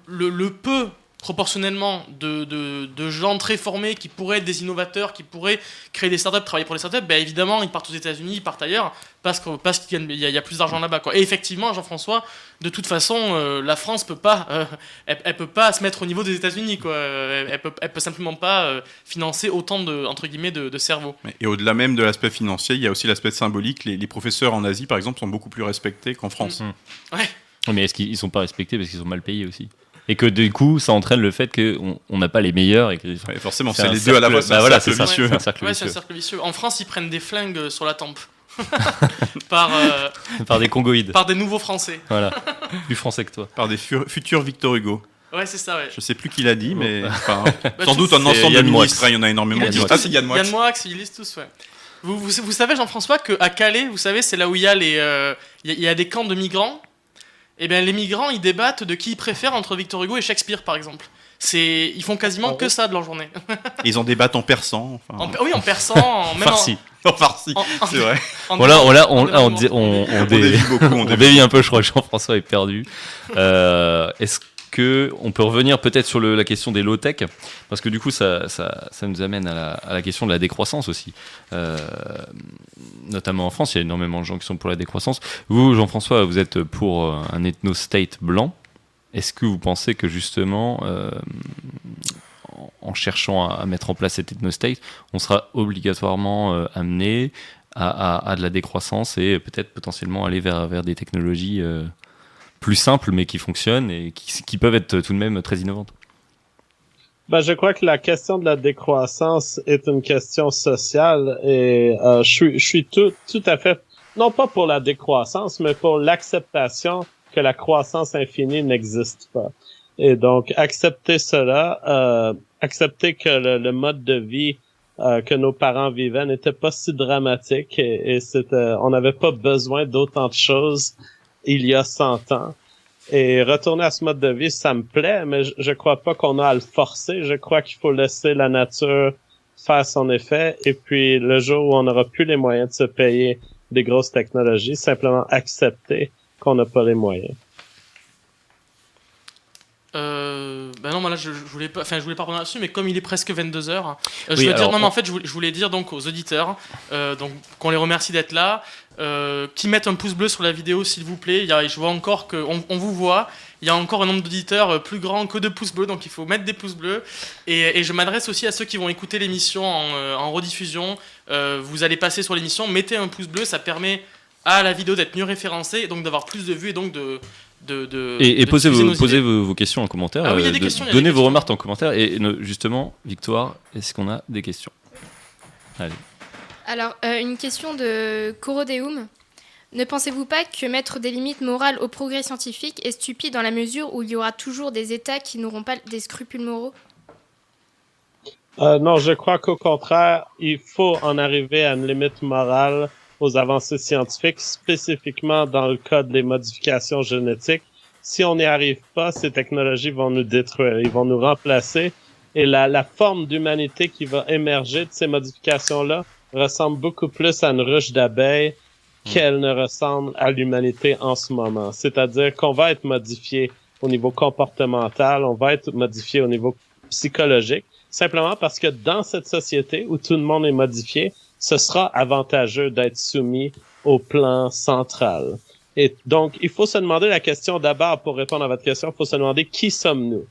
le, peu proportionnellement de, de, gens très formés qui pourraient être des innovateurs, qui pourraient créer des startups, travailler pour les startups, ben évidemment, ils partent aux États-Unis, ils partent ailleurs, parce qu'il parce y, y, a plus d'argent là-bas. Et effectivement, Jean-François, de toute façon, euh, la France peut pas, euh, elle, peut pas se mettre au niveau des États-Unis. Quoi. Elle, peut, elle peut simplement pas euh, financer autant de, entre guillemets, de, cerveaux. Et au-delà même de l'aspect financier, il y a aussi l'aspect symbolique. Les, les, professeurs en Asie, par exemple, sont beaucoup plus respectés qu'en France. Mmh. Ouais. Mais est-ce qu'ils sont pas respectés parce qu'ils sont mal payés aussi? Et que du coup ça entraîne le fait qu'on n'a pas les meilleurs et que forcément c'est les deux à la fois bah voilà, c'est un vicieux. un cercle vicieux. en France ils prennent des flingues sur la tempe par euh, par des congoïdes par des nouveaux français voilà plus français que toi par des futurs Victor Hugo Ouais, c'est ça, ouais. Je sais plus qui l'a dit, mais bah, sans doute un ensemble de ministres, hein, il y en a énormément. Ah, c'est Yann Moix. Yann Moix, ils lisent tous, ouais. Vous, vous, vous savez, Jean-François, qu'à Calais, vous savez, c'est là où il y a les, euh, il y a des camps de migrants eh bien, les migrants, ils débattent de qui ils préfèrent entre Victor Hugo et Shakespeare, par exemple. C'est, ils font quasiment que ça de leur journée. ils en débattent en persan. oui, en persan, en même farsi. En, farsi, c'est vrai. Voilà, on, là, on, on, on, on, dévie beaucoup, on dévie un peu. Je crois que Jean-François est perdu. Euh, est-ce on peut revenir peut-être sur la question des low-tech, parce que du coup, ça, nous amène à la, question de la décroissance aussi. Euh, notamment en France, il y a énormément de gens qui sont pour la décroissance. Vous, Jean-François, vous êtes pour euh, un ethno-state blanc. Est-ce que vous pensez que justement, euh, en cherchant à, mettre en place cet ethno-state, on sera obligatoirement amené à, de la décroissance et peut-être potentiellement aller vers des technologies plus simples mais qui fonctionnent et qui, peuvent être tout de même très innovantes. Ben, je crois que la question de la décroissance est une question sociale et euh, je suis, je suis tout, tout à fait, non pas pour la décroissance, mais pour l'acceptation que la croissance infinie n'existe pas. Et donc, accepter cela, euh, accepter que le, mode de vie euh, que nos parents vivaient n'était pas si dramatique et, et c'était, on n'avait pas besoin d'autant de choses il y a 100 ans. Et retourner à ce mode de vie, ça me plaît, mais je, je crois pas qu'on a à le forcer. Je crois qu'il faut laisser la nature faire son effet. Et puis, le jour où on n'aura plus les moyens de se payer des grosses technologies, simplement accepter qu'on n'a pas les moyens. Euh, ben non, moi là, je, voulais pas, enfin, je voulais pas revenir là-dessus, mais comme il est presque 22 h euh, je veux dire, non, mais en fait, je voulais, dire donc aux auditeurs, euh, donc qu'on les remercie d'être là, euh, qui mettent un pouce bleu sur la vidéo, s'il vous plaît. Il y a, je vois encore qu'on on vous voit. Il y a encore un nombre d'auditeurs plus grand que de pouces bleus, donc il faut mettre des pouces bleus. Et, et je m'adresse aussi à ceux qui vont écouter l'émission en, en, rediffusion. vous allez passer sur l'émission, mettez un pouce bleu, ça permet à la vidéo d'être mieux référencée, et donc d'avoir plus de vues et donc de et, posez, vos, vos, questions en commentaire. Ah euh, donnez vos remarques en commentaire. Et justement, Victoire, est-ce qu'on a des questions? Allez. Alors, euh, une question de Corodeum. Ne pensez-vous pas que mettre des limites morales au progrès scientifique est stupide dans la mesure où il y aura toujours des États qui n'auront pas des scrupules moraux? Euh, Non, je crois qu'au contraire, il faut en arriver à une limite morale aux avancées scientifiques, spécifiquement dans le cas des modifications génétiques. Si on n'y arrive pas, ces technologies vont nous détruire, ils vont nous remplacer. Et la, la forme d'humanité qui va émerger de ces modifications-là ressemble beaucoup plus à une ruche d'abeilles qu'elle ne ressemble à l'humanité en ce moment. C'est-à-dire qu'on va être modifié au niveau comportemental, on va être modifié au niveau psychologique, simplement parce que dans cette société où tout le monde est modifié, ce sera avantageux d'être soumis au plan central. Et donc, il faut se demander la question d'abord, pour répondre à votre question, il faut se demander qui sommes-nous?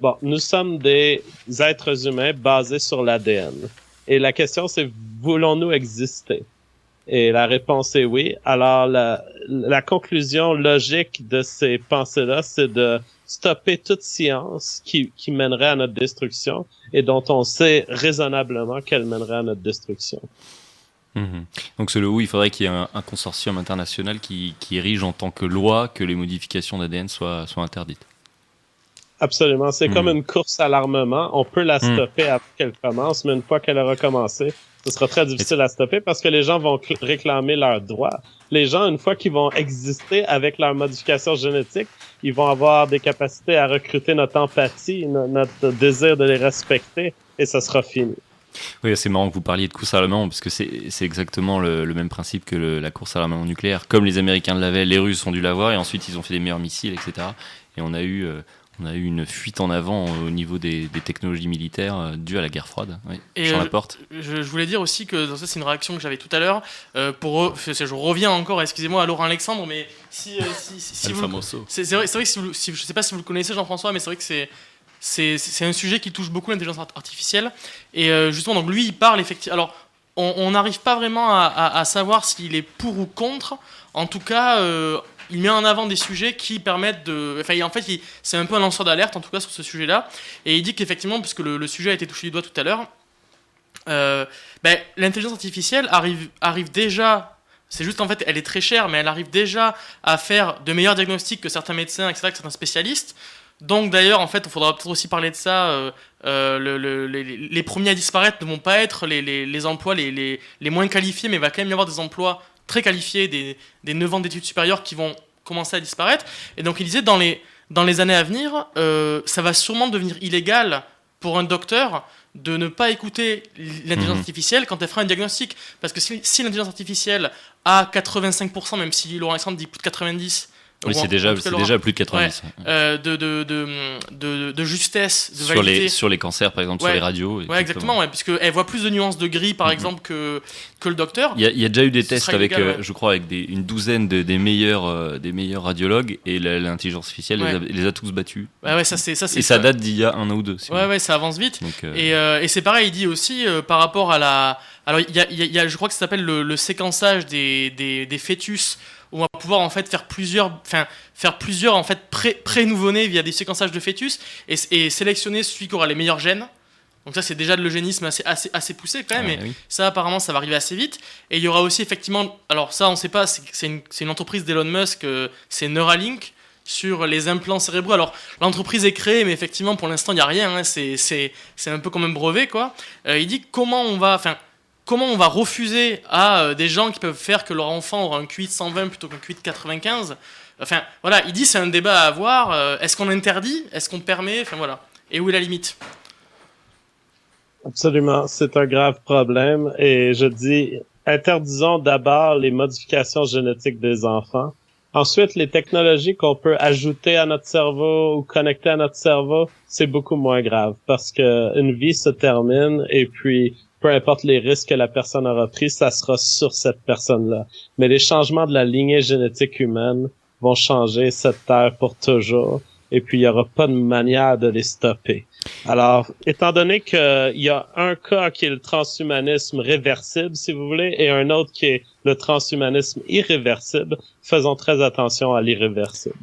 Bon, nous sommes des êtres humains basés sur l'ADN. Et la question, c'est voulons-nous exister? Et la réponse est oui. Alors, la, la conclusion logique de ces pensées-là, c'est de stopper toute science qui, qui mènerait à notre destruction et dont on sait raisonnablement qu'elle mènerait à notre destruction. Mhm. Donc selon vous, il faudrait qu'il y ait un, consortium international qui, qui, érige en tant que loi que les modifications d'ADN soient, soient interdites. Absolument. C'est comme mhm. une course à l'armement. On peut la mhm. stopper après qu'elle commence, mais une fois qu'elle aura commencé, ce sera très difficile à stopper parce que les gens vont réclamer leurs droits. Les gens, une fois qu'ils vont exister avec leur modification génétique, ils vont avoir des capacités à recruter notre empathie, notre désir de les respecter, et ça sera fini. Oui, c'est marrant que vous parliez de course à l'armement, parce que c'est exactement le, même principe que la course à l'armement nucléaire. Comme les Américains l'avaient, les Russes ont dû l'avoir, et ensuite ils ont fait des meilleurs missiles, etc. Et on a eu, euh, On a eu une fuite en avant au niveau des, technologies militaires euh, dues à la guerre froide. Oui, et la porte. Je, voulais dire aussi que ça, c'est une réaction que j'avais tout à l'heure. Euh, pour je reviens encore, excusez-moi, à Laurent Alexandre, mais si, si, si, vous, c'est vrai, vrai, que si, vous, si je sais pas si vous le connaissez, Jean-François, mais c'est vrai que c'est c'est un sujet qui touche beaucoup l'intelligence artificielle. Et justement, donc lui, il parle effectivement. Alors, on n'arrive pas vraiment à, à, à savoir s'il est pour ou contre. En tout cas, il met en avant des sujets qui permettent de. Enfin, en fait, c'est un peu un lanceur d'alerte, en tout cas, sur ce sujet-là. Et il dit qu'effectivement, puisque le, sujet a été touché du doigt tout à l'heure, euh, ben, l'intelligence artificielle arrive, arrive déjà. C'est juste en fait, elle est très chère, mais elle arrive déjà à faire de meilleurs diagnostics que certains médecins, etc., que certains spécialistes. Donc d'ailleurs, en fait, il faudra peut-être aussi parler de ça. Euh, euh, le, les, premiers à disparaître ne vont pas être les, les emplois les, moins qualifiés, mais il va quand même y avoir des emplois très qualifiés, des, des 9 ans d'études supérieures qui vont commencer à disparaître. Et donc il disait, dans les, dans les années à venir, euh, ça va sûrement devenir illégal pour un docteur de ne pas écouter l'intelligence mhm. artificielle quand elle fera un diagnostic. Parce que si, si l'intelligence artificielle a 85%, même si Laurent Alexandre dit plus de 90%, oui, c'est déjà, déjà plus de 90. Euh, de, de, de, de, justesse, de sur Les, sur les cancers, par exemple, sur les radios. Ouais, exactement, ouais, puisqu'elle voit plus de nuances de gris, par mhm. exemple, que, que le docteur. Il y, a, déjà eu des tests avec, euh, je crois, avec des, une douzaine de, des, meilleurs, euh, des meilleurs radiologues, et l'intelligence artificielle les, a, tous battus. Ouais, ça, c'est, ça, et ça date d'il y a un an ou deux. Ouais, ouais, ça avance vite. et, et c'est pareil, il dit aussi, par rapport à la. Alors, il y a, y a, je crois que ça s'appelle le, le séquençage des, des, des fœtus on va pouvoir en fait faire plusieurs, enfin, faire plusieurs en fait pré-nouveau-nés via des séquençages de fœtus et, sélectionner celui qui aura les meilleurs gènes. Donc ça, c'est déjà de l'eugénisme assez, assez, assez, poussé quand même. et ça, apparemment, ça va arriver assez vite. Et il y aura aussi effectivement, alors ça, on ne sait pas, c'est une, une, entreprise d'Elon Musk, euh, c'est Neuralink sur les implants cérébraux. Alors, l'entreprise est créée, mais effectivement, pour l'instant, il n'y a rien. Hein, c'est un peu comme un brevet, quoi. Euh, il dit comment on va, enfin, comment on va refuser à euh, des gens qui peuvent faire que leur enfant aura un QI de 120 plutôt qu'un QI de 95 Enfin, voilà, il dit c'est un débat à avoir. Euh, est-ce qu'on interdit? Est-ce qu'on permet? Enfin, voilà. Et où est la limite? Absolument, c'est un grave problème. Et je dis, interdisons d'abord les modifications génétiques des enfants. Ensuite, les technologies qu'on peut ajouter à notre cerveau ou connecter à notre cerveau, c'est beaucoup moins grave parce que une vie se termine et puis peu importe les risques que la personne aura pris, ça sera sur cette personne-là. Mais les changements de la lignée génétique humaine vont changer cette terre pour toujours, et puis il n'y aura pas de manière de les stopper. Alors, étant donné qu'il y a un cas qui est le transhumanisme réversible, si vous voulez, et un autre qui est le transhumanisme irréversible, faisons très attention à l'irréversible.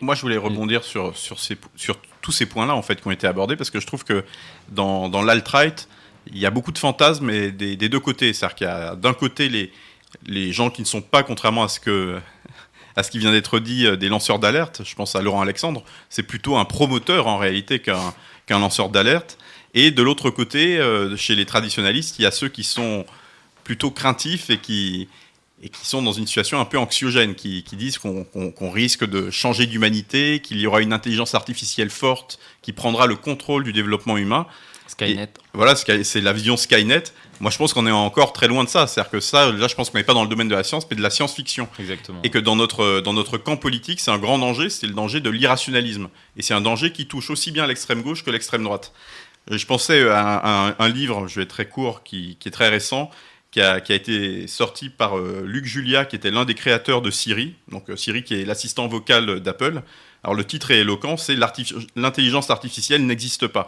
Moi, je voulais rebondir sur, sur, ces, sur tous ces points-là, en fait, qui ont été abordés, parce que je trouve que dans, dans l'alt-right, il y a beaucoup de fantasmes des, deux côtés. C'est-à-dire qu'il y a d'un côté les, gens qui ne sont pas, contrairement à ce que qui vient d'être dit, euh, des lanceurs d'alerte. Je pense à Laurent Alexandre. C'est plutôt un promoteur en réalité qu'un lanceur d'alerte. Et de l'autre côté, euh, chez les traditionalistes, il y a ceux qui sont plutôt craintifs et qui, et sont dans une situation un peu anxiogène, qui disent qu'on risque de changer d'humanité, qu'il y aura une intelligence artificielle forte qui prendra le contrôle du développement humain. Skynet. voilà, c'est la vision Skynet. Moi, je pense qu'on est encore très loin de ça. C'est-à-dire que ça, là, je pense qu'on n'est pas dans le domaine de la science, mais de la science-fiction. Exactement. Et que dans notre, dans notre camp politique, c'est un grand danger, c'est le danger de l'irrationalisme. Et c'est un danger qui touche aussi bien l'extrême gauche que l'extrême droite. Je pensais à un, livre, je vais être très court, qui, est très récent, qui a, été sorti par euh, Luc Julia, qui était l'un des créateurs de Siri. Donc euh, Siri, qui est l'assistant vocal d'Apple. Alors le titre est éloquent, c'est l'intelligence artificielle n'existe pas.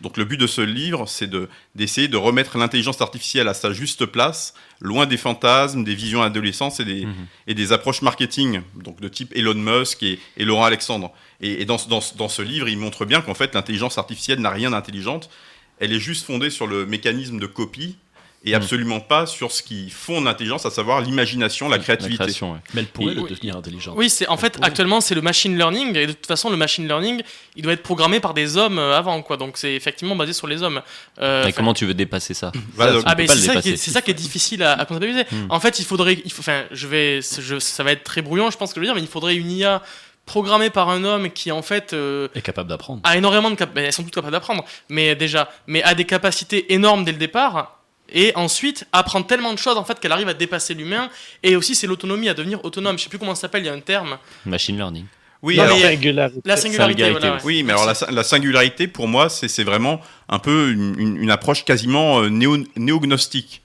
Donc le but de ce livre, c'est d'essayer de, remettre l'intelligence artificielle à sa juste place, loin des fantasmes, des visions adolescentes et des, mhm. et des approches marketing, donc de type Elon Musk et, Laurent Alexandre. Et, dans, dans, dans, ce livre, il montre bien qu'en fait, l'intelligence artificielle n'a rien d'intelligente. Elle est juste fondée sur le mécanisme de copie et mm. absolument pas sur ce qui fonde l'intelligence, à savoir l'imagination, la créativité. Mais elle pourrait devenir intelligente. Oui, c'est en fait actuellement c'est le machine learning et de toute façon le machine learning il doit être programmé par des hommes euh, avant quoi, donc c'est effectivement basé sur les hommes. Euh, comment tu veux dépasser ça, Ah c'est ça, qui est difficile à, comptabiliser. Mm. En fait il faudrait, il faut, enfin je vais, ça va être très brouillon je pense que je veux dire, mais il faudrait une IA programmée par un homme qui en fait euh, est capable d'apprendre. A énormément de capacités, elles sont toutes capables d'apprendre, mais déjà, mais a des capacités énormes dès le départ et ensuite apprendre tellement de choses en fait qu'elle arrive à dépasser l'humain. Et aussi c'est l'autonomie à devenir autonome. Je sais plus comment ça s'appelle il y a un terme. Machine learning. Oui, la singularité. La singularité, Oui, mais alors la, singularité, pour moi, c'est vraiment un peu une, approche quasiment euh, néo, néognostique.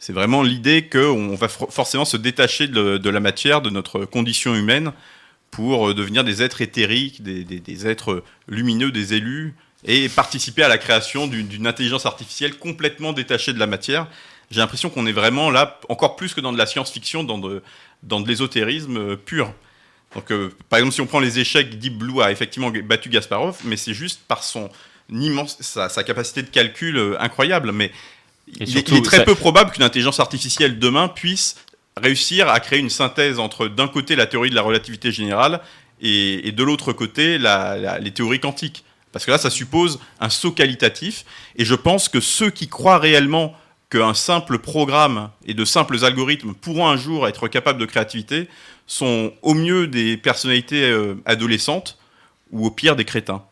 C'est vraiment l'idée qu'on va forcément se détacher de, la matière, de notre condition humaine, pour euh, devenir des êtres éthériques, des, des êtres lumineux, des élus, et participer à la création d'une intelligence artificielle complètement détachée de la matière. J'ai l'impression qu'on est vraiment là, encore plus que dans de la science-fiction, dans de, dans de l'ésotérisme euh, pur. Donc, euh, par exemple, si on prend les échecs, Deep Blue a effectivement battu Gasparov, mais c'est juste par son immense, sa, capacité de calcul euh, incroyable. Mais il, est, très peu probable qu'une intelligence artificielle demain puisse réussir à créer une synthèse entre d'un côté la théorie de la relativité générale et, de l'autre côté les théories quantiques. Parce que là, ça suppose un saut qualitatif. Et je pense que ceux qui croient réellement qu'un simple programme et de simples algorithmes pourront un jour être capables de créativité sont au mieux des personnalités euh, adolescentes ou au pire des crétins.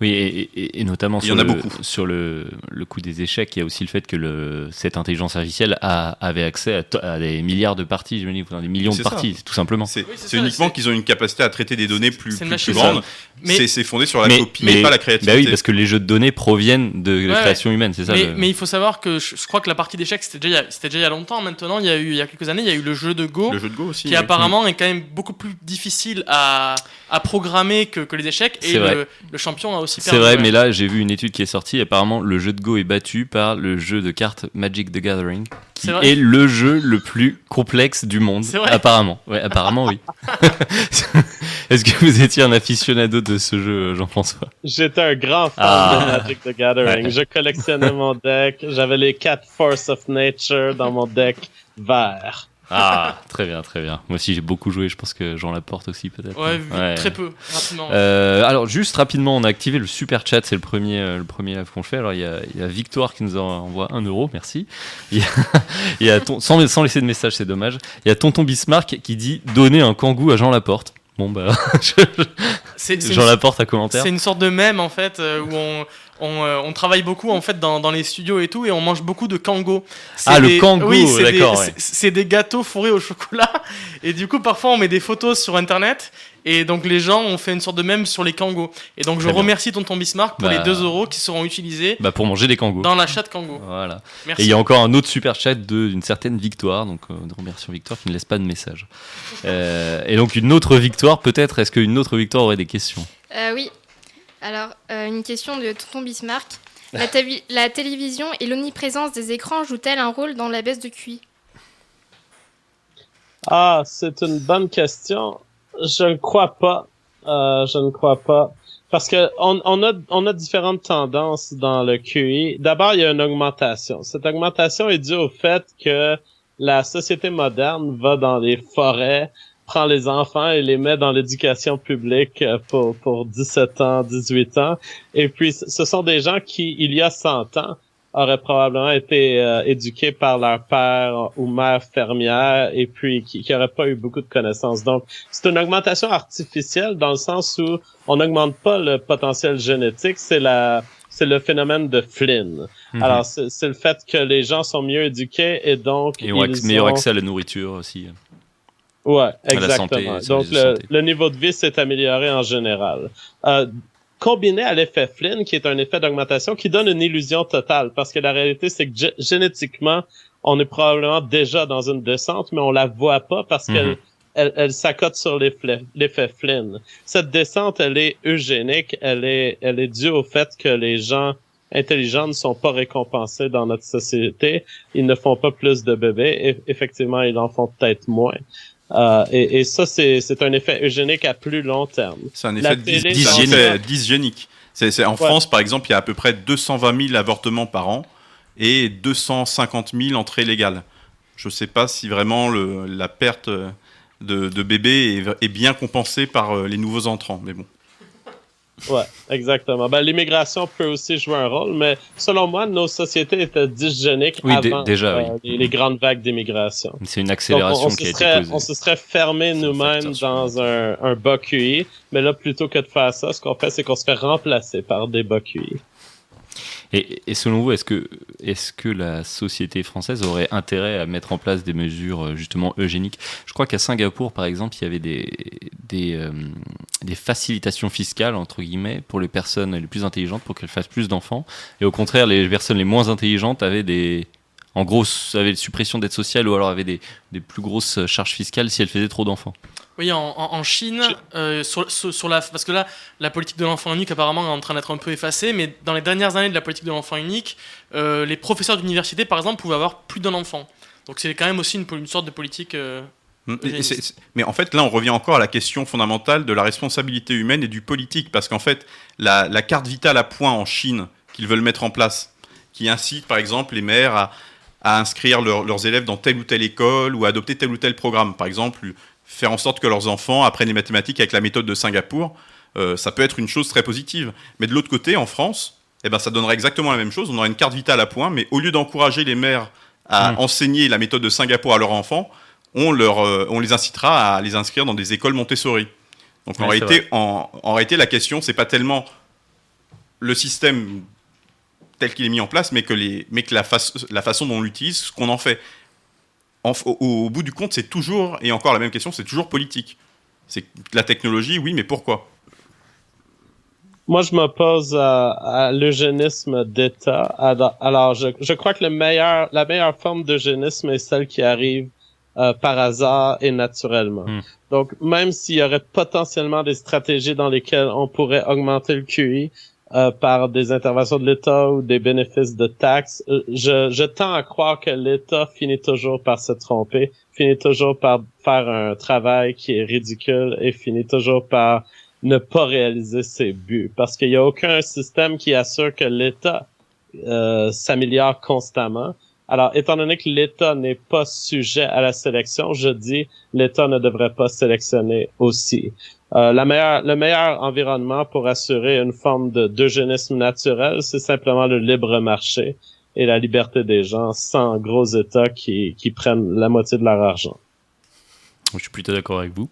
Oui, et, notamment sur, le, sur le, le, coup des échecs, il y a aussi le fait que le, cette intelligence artificielle a, avait accès à, des milliards de parties, je me dis, des millions de parties, tout simplement. C'est uniquement qu'ils ont une capacité à traiter des données plus, plus, grandes. C'est fondé sur la copie, mais, pas la créativité. Bah oui, parce que les jeux de données proviennent de la création humaine, c'est ça. Mais, il faut savoir que je, crois que la partie d'échecs, c'était déjà, déjà il y a longtemps. Maintenant, il y a eu il y a quelques années, il y a eu le jeu de Go, le jeu de Go aussi, qui apparemment est quand même beaucoup plus difficile à, à programmer que, que les échecs. Et le, le champion a aussi c'est vrai, mais là, j'ai vu une étude qui est sortie. Apparemment, le jeu de Go est battu par le jeu de cartes Magic the Gathering, qui est, le jeu le plus complexe du monde. Apparemment. Ouais, apparemment, oui. Est-ce que vous étiez un aficionado de ce jeu, Jean-François? J'étais un grand fan de ah. Magic the Gathering. Je collectionnais mon deck. J'avais les quatre Force of Nature dans mon deck vert. Ah, très bien, très bien. Moi aussi, j'ai beaucoup joué. Je pense que Jean Laporte aussi, peut-être. Ouais, très peu, rapidement. Euh, alors, juste rapidement, on a activé le super chat. C'est le premier, euh, le premier live qu'on fait. Alors, il y, a, y, a, Victoire qui nous envoie un euro. Merci. Il y a, il y a sans, sans, laisser de message, c'est dommage. Il y a Tonton Bismarck qui dit donner un kangou à Jean Laporte. Bon, bah. Jean Laporte à commentaire. C'est une sorte de mème, en fait, euh, où on euh, on, travaille beaucoup en fait dans, les studios et tout et on mange beaucoup de kango. Ah le kango, oui, d'accord. C'est des gâteaux fourrés au chocolat et du coup parfois on met des photos sur internet et donc les gens ont fait une sorte de même sur les kangos. Et donc je remercie Tonton Bismarck pour les 2 bah. euros qui seront utilisés bah pour manger des kangos. Dans l'achat de kango. Voilà. Et il y a encore un autre super chat d'une certaine victoire. Donc euh, remercions Victoire qui ne laisse pas de message. Euh, et donc une autre victoire peut-être. Est-ce qu'une autre victoire aurait des questions? Oui. Alors, euh, une question de Tonton Bismarck. La, télévision et l'omniprésence des écrans jouent-elles un rôle dans la baisse de QI? Ah, c'est une bonne question. Je ne crois pas. Euh, je ne crois pas. Parce que on a différentes tendances dans le QI. D'abord, il y a une augmentation. Cette augmentation est due au fait que la société moderne va dans les forêts, prend les enfants et les met dans l'éducation publique euh, pour, pour 17 ans, 18 ans. Et puis, ce sont des gens qui, il y a 100 ans, auraient probablement été euh, éduqués par leur père ou mère fermière et puis qui n'auraient pas eu beaucoup de connaissances. Donc, c'est une augmentation artificielle dans le sens où on n'augmente pas le potentiel génétique, c'est la c'est le phénomène de Flynn. Mhm. Alors, c'est le fait que les gens sont mieux éduqués et donc... Et ont meilleur accès à la nourriture aussi. Ouais, exactement. Donc le, niveau de vie s'est amélioré en général. Euh, combiné à l'effet Flynn, qui est un effet d'augmentation qui donne une illusion totale, parce que la réalité c'est que génétiquement, on est probablement déjà dans une descente, mais on la voit pas parce mhm. qu'elle elle, elle s'accote sur l'effet Flynn. Cette descente, elle est eugénique, elle est, elle est due au fait que les gens intelligents ne sont pas récompensés dans notre société. Ils ne font pas plus de bébés. Et effectivement, ils en font peut-être moins. Euh, et, et, ça, c'est un effet eugénique à plus long terme. C'est un effet dysgénique. C'est en France, par exemple, il y a à peu près 220 000 avortements par an et 250 000 entrées légales. Je ne sais pas si vraiment le, la perte de, de bébés est, est, bien compensée par euh, les nouveaux entrants, mais bon. Ouais, exactement. Ben, l'immigration peut aussi jouer un rôle, mais selon moi, nos sociétés étaient dysgéniques avant déjà, euh, les, grandes vagues d'immigration. C'est une accélération qui a été posée. On se serait fermé nous-mêmes dans un, un bas QI, mais là, plutôt que de faire ça, ce qu'on fait, c'est qu'on se fait remplacer par des bas QI. Et, et, selon vous, est-ce que, est que la société française aurait intérêt à mettre en place des mesures euh, justement eugéniques? Je crois qu'à Singapour, par exemple, il y avait des, des, euh, des facilitations fiscales, entre guillemets, pour les personnes les plus intelligentes pour qu'elles fassent plus d'enfants. Et au contraire, les personnes les moins intelligentes avaient des. En gros, avaient des suppressions d'aide sociale ou alors avaient des plus grosses charges fiscales si elles faisaient trop d'enfants. Oui, en, Chine, euh, sur, sur, la, parce que là, la politique de l'enfant unique apparemment est en train d'être un peu effacée, mais dans les dernières années de la politique de l'enfant unique, euh, les professeurs d'université, par exemple, pouvaient avoir plus d'un enfant. Donc c'est quand même aussi une, une sorte de politique. Euh, mm, mais en fait, là, on revient encore à la question fondamentale de la responsabilité humaine et du politique, parce qu'en fait, la, carte vitale à points en Chine qu'ils veulent mettre en place, qui incite par exemple les maires à, à inscrire leurs élèves dans telle ou telle école ou à adopter tel ou tel programme. Par exemple, faire en sorte que leurs enfants apprennent les mathématiques avec la méthode de Singapour, euh, ça peut être une chose très positive. Mais de l'autre côté, en France, eh ben, ça donnerait exactement la même chose. On aurait une carte vitale à points, mais au lieu d'encourager les mères à mmh. enseigner la méthode de Singapour à leurs enfants, on, leur, euh, on les incitera à les inscrire dans des écoles Montessori. Donc en, réalité, en, réalité, la question, c'est pas tellement le système tel qu'il est mis en place, mais que, les, mais que la, la façon dont on l'utilise, ce qu'on en fait au, bout du compte, c'est toujours, et encore la même question, c'est toujours politique. C'est la technologie, oui, mais pourquoi? Moi, je m'oppose à, l'eugénisme d'État. Alors, je, crois que le meilleur, la meilleure forme d'eugénisme est celle qui arrive euh, par hasard et naturellement. Hmm. Donc, même s'il y aurait potentiellement des stratégies dans lesquelles on pourrait augmenter le QI, euh, par des interventions de l'État ou des bénéfices de taxes. Euh, je, je tends à croire que l'État finit toujours par se tromper, finit toujours par faire un travail qui est ridicule et finit toujours par ne pas réaliser ses buts. Parce qu'il n'y a aucun système qui assure que l'État euh, s'améliore constamment. Alors, étant donné que l'État n'est pas sujet à la sélection, je dis l'État ne devrait pas sélectionner aussi. Euh, la meilleure, le meilleur environnement pour assurer une forme de d'eugénisme naturel, c'est simplement le libre marché et la liberté des gens sans gros États qui, qui prennent la moitié de leur argent. Je suis plutôt d'accord avec vous.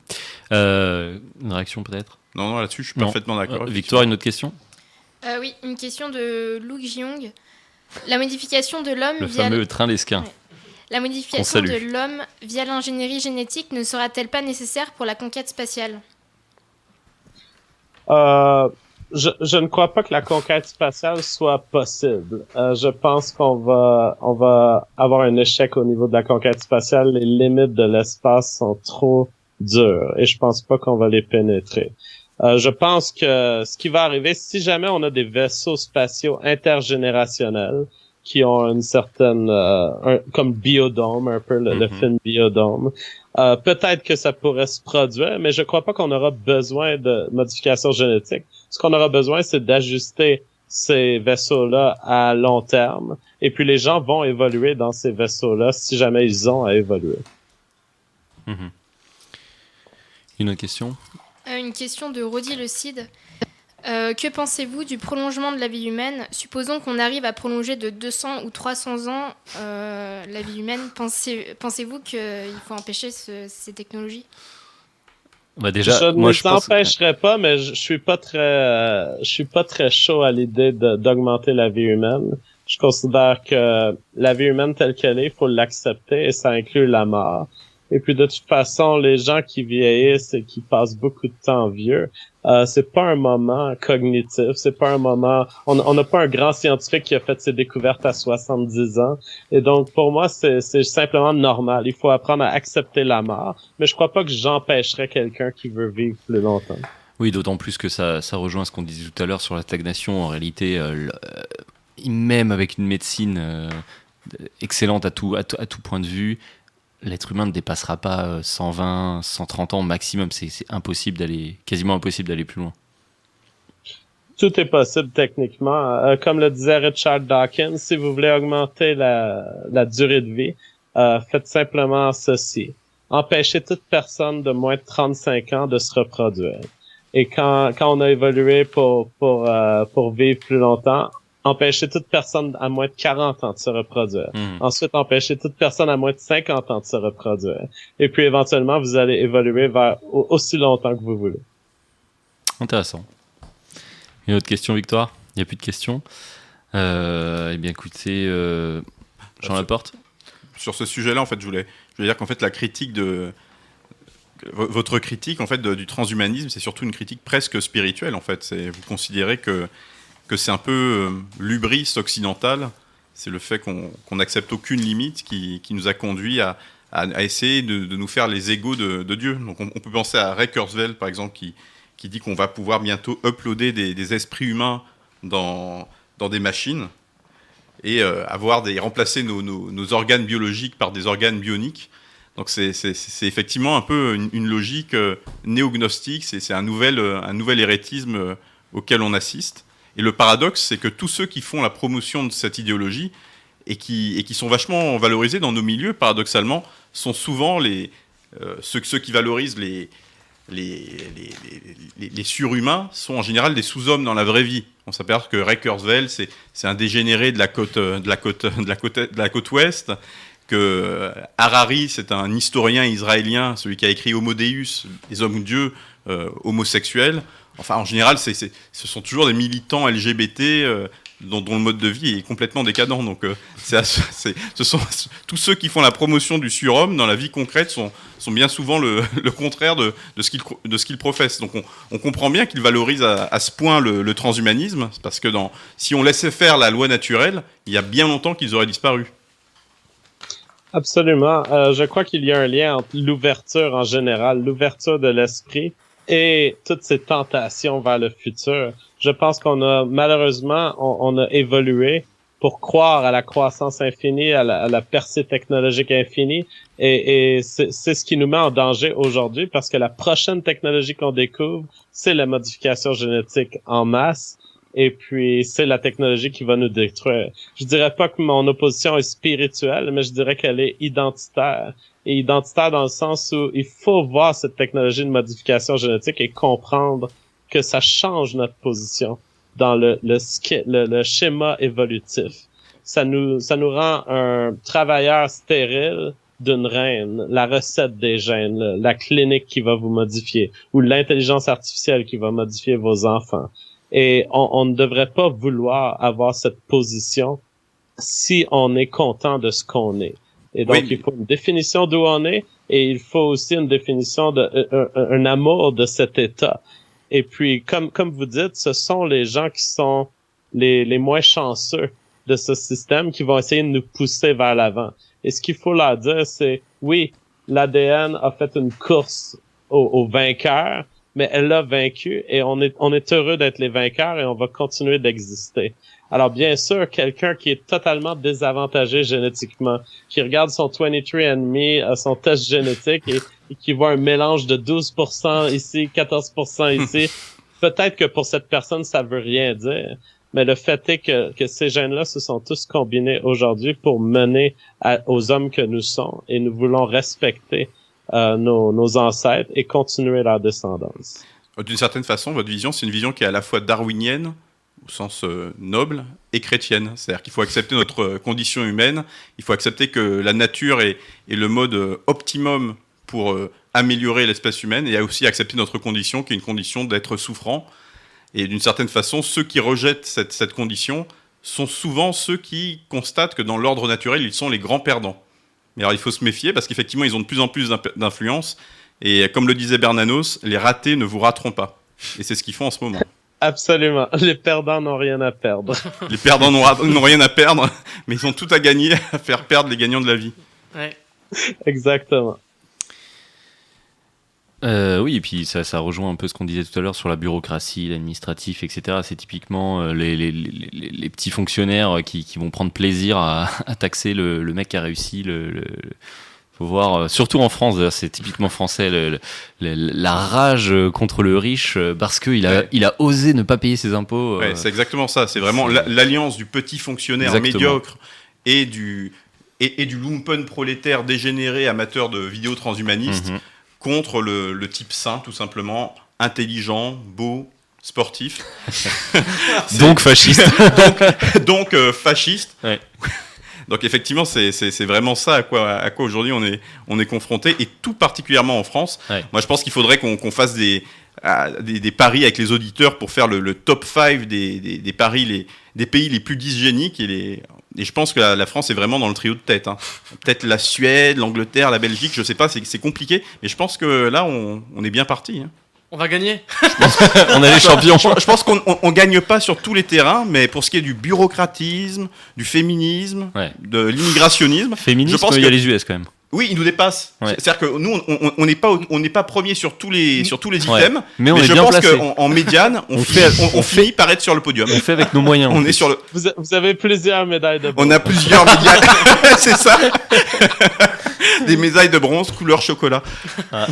Euh, une réaction peut-être? Non, non, là-dessus, je suis parfaitement d'accord. Euh, Victoire, une autre question? Oui, une question de Luke Jiong. La modification de l'homme... Le fameux train d'esquin. La modification de l'homme via l'ingénierie génétique ne sera-t-elle pas nécessaire pour la conquête spatiale? Euh, je, ne crois pas que la conquête spatiale soit possible. Euh, je pense qu'on va, on va avoir un échec au niveau de la conquête spatiale. Les limites de l'espace sont trop dures et je pense pas qu'on va les pénétrer. Euh, je pense que ce qui va arriver, si jamais on a des vaisseaux spatiaux intergénérationnels qui ont une certaine, euh, comme biodome, un peu le, le mm-hmm. film biodome, euh, peut-être que ça pourrait se produire, mais je crois pas qu'on aura besoin de modifications génétiques. Ce qu'on aura besoin, c'est d'ajuster ces vaisseaux-là à long terme. Et puis les gens vont évoluer dans ces vaisseaux-là si jamais ils ont à évoluer. Mhm. Une autre question? Euh, Une question de Rodi Le Cid. Euh, que pensez-vous du prolongement de la vie humaine Supposons qu'on arrive à prolonger de 200 ou 300 ans euh, la vie humaine. Pensez, pensez-vous qu'il faut empêcher ces technologies bah déjà, je ne les empêcherai pas, mais je, suis pas très, euh, je suis pas très chaud à l'idée d'augmenter la vie humaine. Je considère que la vie humaine telle qu'elle est, il faut l'accepter et ça inclut la mort. Et puis de toute façon, les gens qui vieillissent et qui passent beaucoup de temps vieux, euh, c'est pas un moment cognitif, c'est pas un moment. On n'a pas un grand scientifique qui a fait ses découvertes à 70 ans, et donc pour moi c'est simplement normal. Il faut apprendre à accepter la mort, mais je crois pas que j'empêcherais quelqu'un qui veut vivre plus longtemps. Oui, d'autant plus que ça, ça rejoint ce qu'on disait tout à l'heure sur la stagnation. En réalité, euh, même avec une médecine euh, excellente à tout, à tout point de vue, l'être humain ne dépassera pas 120, euh, 130 ans maximum. C'est impossible d'aller, quasiment impossible d'aller plus loin. Tout est possible techniquement. Euh, comme le disait Richard Dawkins, si vous voulez augmenter la, durée de vie, euh, faites simplement ceci. Empêchez toute personne de moins de 35 ans de se reproduire. Et quand, quand on a évolué pour, pour, pour vivre plus longtemps, empêcher toute personne à moins de 40 ans de se reproduire. Hmm. Ensuite, empêcher toute personne à moins de 50 ans de se reproduire. Et puis, éventuellement, vous allez évoluer vers aussi longtemps que vous voulez. Intéressant. Une autre question, Victoire? Il n'y a plus de questions? Euh, Eh bien, écoutez, euh, Jean Laporte Sur ce sujet-là, en fait, je voulais, je voulais dire qu'en fait, la critique de votre critique en fait du transhumanisme, c'est surtout une critique presque spirituelle en fait. Vous considérez que que c'est un peu l'ubris occidental, c'est le fait qu'on n'accepte aucune limite qui, nous a conduit à, essayer de, nous faire les égaux de, Dieu. Donc on, peut penser à Ray Kurzweil par exemple qui, dit qu'on va pouvoir bientôt uploader des, esprits humains dans, des machines et euh, avoir des remplacer nos, organes biologiques par des organes bioniques. Donc c'est effectivement un peu une, logique euh, néognostique, c'est un nouvel, euh, un nouvel hérétisme auquel on assiste. Et le paradoxe, c'est que tous ceux qui font la promotion de cette idéologie et qui, et qui sont vachement valorisés dans nos milieux, paradoxalement, sont souvent les, ceux, ceux, qui valorisent les, les, les, les, surhumains sont en général des sous-hommes dans la vraie vie. On s'aperçoit que Kurzweil, c'est un dégénéré de la côte, de la côte, de la côte, de la côte ouest, que euh, Harari, c'est un historien israélien, celui qui a écrit Homo Deus, les hommes dieux euh, homosexuels. Enfin, en général, ce sont toujours des militants LGBT euh, dont, le mode de vie est complètement décadent. Donc, euh, ce sont tous ceux qui font la promotion du surhomme dans la vie concrète sont, bien souvent le, contraire de, ce qu'ils professent. Donc, on, comprend bien qu'ils valorisent à, ce point le, transhumanisme, parce que si on laissait faire la loi naturelle, il y a bien longtemps qu'ils auraient disparu. Absolument. Euh, je crois qu'il y a un lien entre l'ouverture en général, l'ouverture de l'esprit et toutes ces tentations vers le futur je pense qu'on a malheureusement on, a évolué pour croire à la croissance infinie, à la, percée technologique infinie, et, et c'est ce qui nous met en danger aujourd'hui parce que la prochaine technologie qu'on découvre, c'est la modification génétique en masse, et puis c'est la technologie qui va nous détruire. Je dirais pas que mon opposition est spirituelle, mais je dirais qu'elle est identitaire. Et identitaire dans le sens où il faut voir cette technologie de modification génétique et comprendre que ça change notre position dans le, schéma évolutif. Ça nous, ça nous rend un travailleur stérile d'une reine, la recette des gènes, la clinique qui va vous modifier, ou l'intelligence artificielle qui va modifier vos enfants. Et on, ne devrait pas vouloir avoir cette position si on est content de ce qu'on est. Et donc, il faut une définition d'où on est, et il faut aussi une définition de un amour de cet état. Et puis, comme, comme vous dites, ce sont les gens qui sont les, les moins chanceux de ce système qui vont essayer de nous pousser vers l'avant. Et ce qu'il faut leur dire, c'est oui, l'ADN a fait une course au, au vainqueur, mais elle l'a vaincu et on est, on est heureux d'être les vainqueurs et on va continuer d'exister. Alors bien sûr, quelqu'un qui est totalement désavantagé génétiquement, qui regarde son 23andMe, euh, son test génétique et, qui voit un mélange de 12% ici, 14% ici, peut-être que pour cette personne, ça veut rien dire. Mais le fait est que, que ces gènes-là se sont tous combinés aujourd'hui pour mener aux hommes que nous sommes et nous voulons respecter euh, nos, nos ancêtres et continuer leur descendance. D'une certaine façon, votre vision, c'est une vision qui est à la fois darwinienne, au sens euh, noble et chrétienne. C'est-à-dire qu'il faut accepter notre euh, condition humaine, il faut accepter que la nature est, le mode euh, optimum pour améliorer l'espèce humaine, et aussi accepter notre condition, qui est une condition d'être souffrant. Et d'une certaine façon, ceux qui rejettent cette, cette, condition sont souvent ceux qui constatent que dans l'ordre naturel, ils sont les grands perdants. Mais alors il faut se méfier, parce qu'effectivement, ils ont de plus en plus d'influence, et comme le disait Bernanos, les ratés ne vous rateront pas. Et c'est ce qu'ils font en ce moment. Absolument. Les perdants n'ont rien à perdre. Les perdants n'ont rien à perdre, mais ils ont tout à gagner à faire perdre les gagnants de la vie. Ouais. Exactement. Euh, oui, et puis ça, ça, rejoint un peu ce qu'on disait tout à l'heure sur la bureaucratie, l'administratif, etc. C'est typiquement euh, les, les, les, les, petits fonctionnaires qui, qui, vont prendre plaisir à, à taxer le, le, mec qui a réussi le, faut voir, euh, surtout en France, c'est typiquement français, le, la rage contre le riche euh, parce qu'il a, il a osé ne pas payer ses impôts. Ouais, euh. c'est exactement ça. C'est vraiment l'alliance du petit fonctionnaire médiocre et du, et, du lumpen prolétaire dégénéré amateur de vidéos transhumanistes mhm. contre le, le, type sain, tout simplement, intelligent, beau, sportif. donc fasciste. donc, donc fasciste. Ouais. Donc effectivement, c'est vraiment ça à quoi, à quoi aujourd'hui on est, on est confronté, et tout particulièrement en France. Moi, je pense qu'il faudrait qu'on fasse des, des, paris avec les auditeurs pour faire le, top 5 des, des, paris, les, des pays les plus dysgéniques et les, et je pense que la, France est vraiment dans le trio de tête. Hein. Peut-être la Suède, l'Angleterre, la Belgique, je sais pas, c'est compliqué. Mais je pense que là, on, est bien parti. Hein. On va gagner. on est les champions. Je, pense qu'on ne gagne pas sur tous les terrains, mais pour ce qui est du bureaucratisme, du féminisme, de l'immigrationnisme, féminisme, je pense qu'il y a les US quand même. Oui, il nous dépasse. C'est-à-dire que nous, on n'est pas, on n'est pas premier sur tous les, sur tous les items. Mais, on je pense qu'en en médiane, on, fait, on, finit par être sur le podium. On fait avec nos moyens. on est sur le. Vous, avez plusieurs médailles de bronze. On a plusieurs médailles. C'est ça. Des médailles de bronze couleur chocolat. Ah.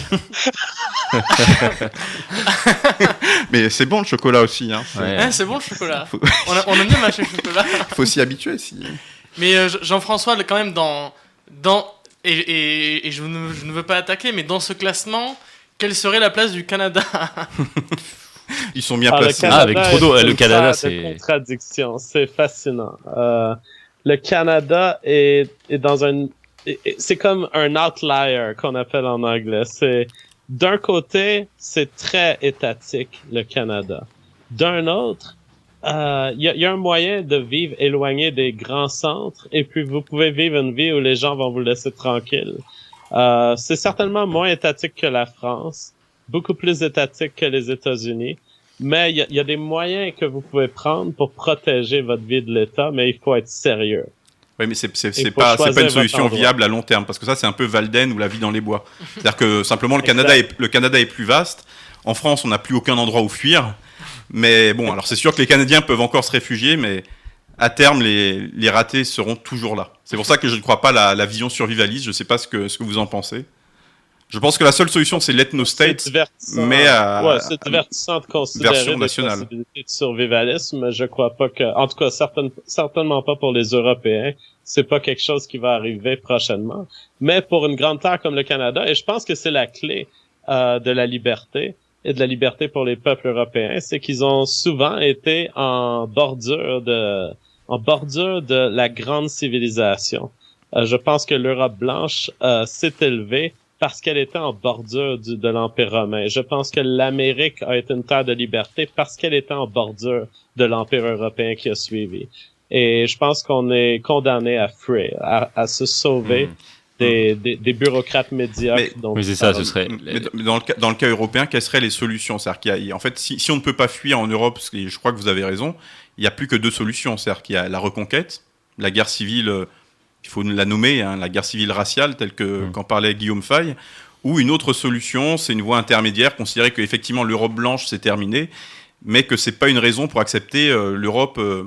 Mais c'est bon le chocolat aussi. Hein. c'est bon le chocolat. On, a, on aime bien mâcher le chocolat. Faut s'y habituer. Si. Mais euh, Jean-François, quand même, dans, dans et, je, ne, veux pas attaquer, mais dans ce classement, quelle serait la place du Canada Ils sont bien ah, placés. Ah, avec trop d'eau. Le Canada, c'est. contradiction. C'est fascinant. Euh, le Canada est, est dans un. C'est comme un outlier qu'on appelle en anglais. C'est d'un côté, c'est très étatique le Canada. D'un autre, il euh, y, a, un moyen de vivre éloigné des grands centres et puis vous pouvez vivre une vie où les gens vont vous laisser tranquille. Euh, c'est certainement moins étatique que la France, beaucoup plus étatique que les États-Unis, mais il y, a, des moyens que vous pouvez prendre pour protéger votre vie de l'État, mais il faut être sérieux. Oui, mais c'est pas, pas une solution viable à long terme, parce que ça, c'est un peu Valden ou la vie dans les bois. C'est-à-dire que simplement, le Canada, est, le Canada est plus vaste. En France, on n'a plus aucun endroit où fuir. Mais bon, alors c'est sûr que les Canadiens peuvent encore se réfugier, mais à terme, les, les ratés seront toujours là. C'est pour ça que je ne crois pas la, la vision survivaliste. Je ne sais pas ce que, ce que vous en pensez. Je pense que la seule solution, c'est l'ethno-state, mais à, ouais, c'est divertissant de considérer version nationale. de survivalisme, je crois pas que, en tout cas, certainement pas pour les Européens. C'est pas quelque chose qui va arriver prochainement. Mais pour une grande terre comme le Canada, et je pense que c'est la clé euh, de la liberté, et de la liberté pour les peuples européens, c'est qu'ils ont souvent été en bordure de, en bordure de la grande civilisation. Euh, je pense que l'Europe blanche euh, s'est élevée parce qu'elle était en bordure du, de l'Empire romain. Je pense que l'Amérique a été une terre de liberté parce qu'elle était en bordure de l'Empire européen qui a suivi. Et je pense qu'on est condamné à fuir, à, se sauver. Hmm. Des, des, bureaucrates médiocres. oui, c'est ça, ce serait. dans, le cas, dans le cas européen, quelles seraient les solutions? C'est-à-dire qu'il y a, en fait, si, si, on ne peut pas fuir en Europe, parce que je crois que vous avez raison, il n'y a plus que deux solutions. C'est-à-dire qu'il y a la reconquête, la guerre civile, euh, il faut la nommer, hein, la guerre civile raciale, telle que mmh. qu'en parlait Guillaume Fay, ou une autre solution, c'est une voie intermédiaire, considérer qu'effectivement l'Europe blanche c'est terminé, mais que c'est pas une raison pour accepter euh, l'Europe euh,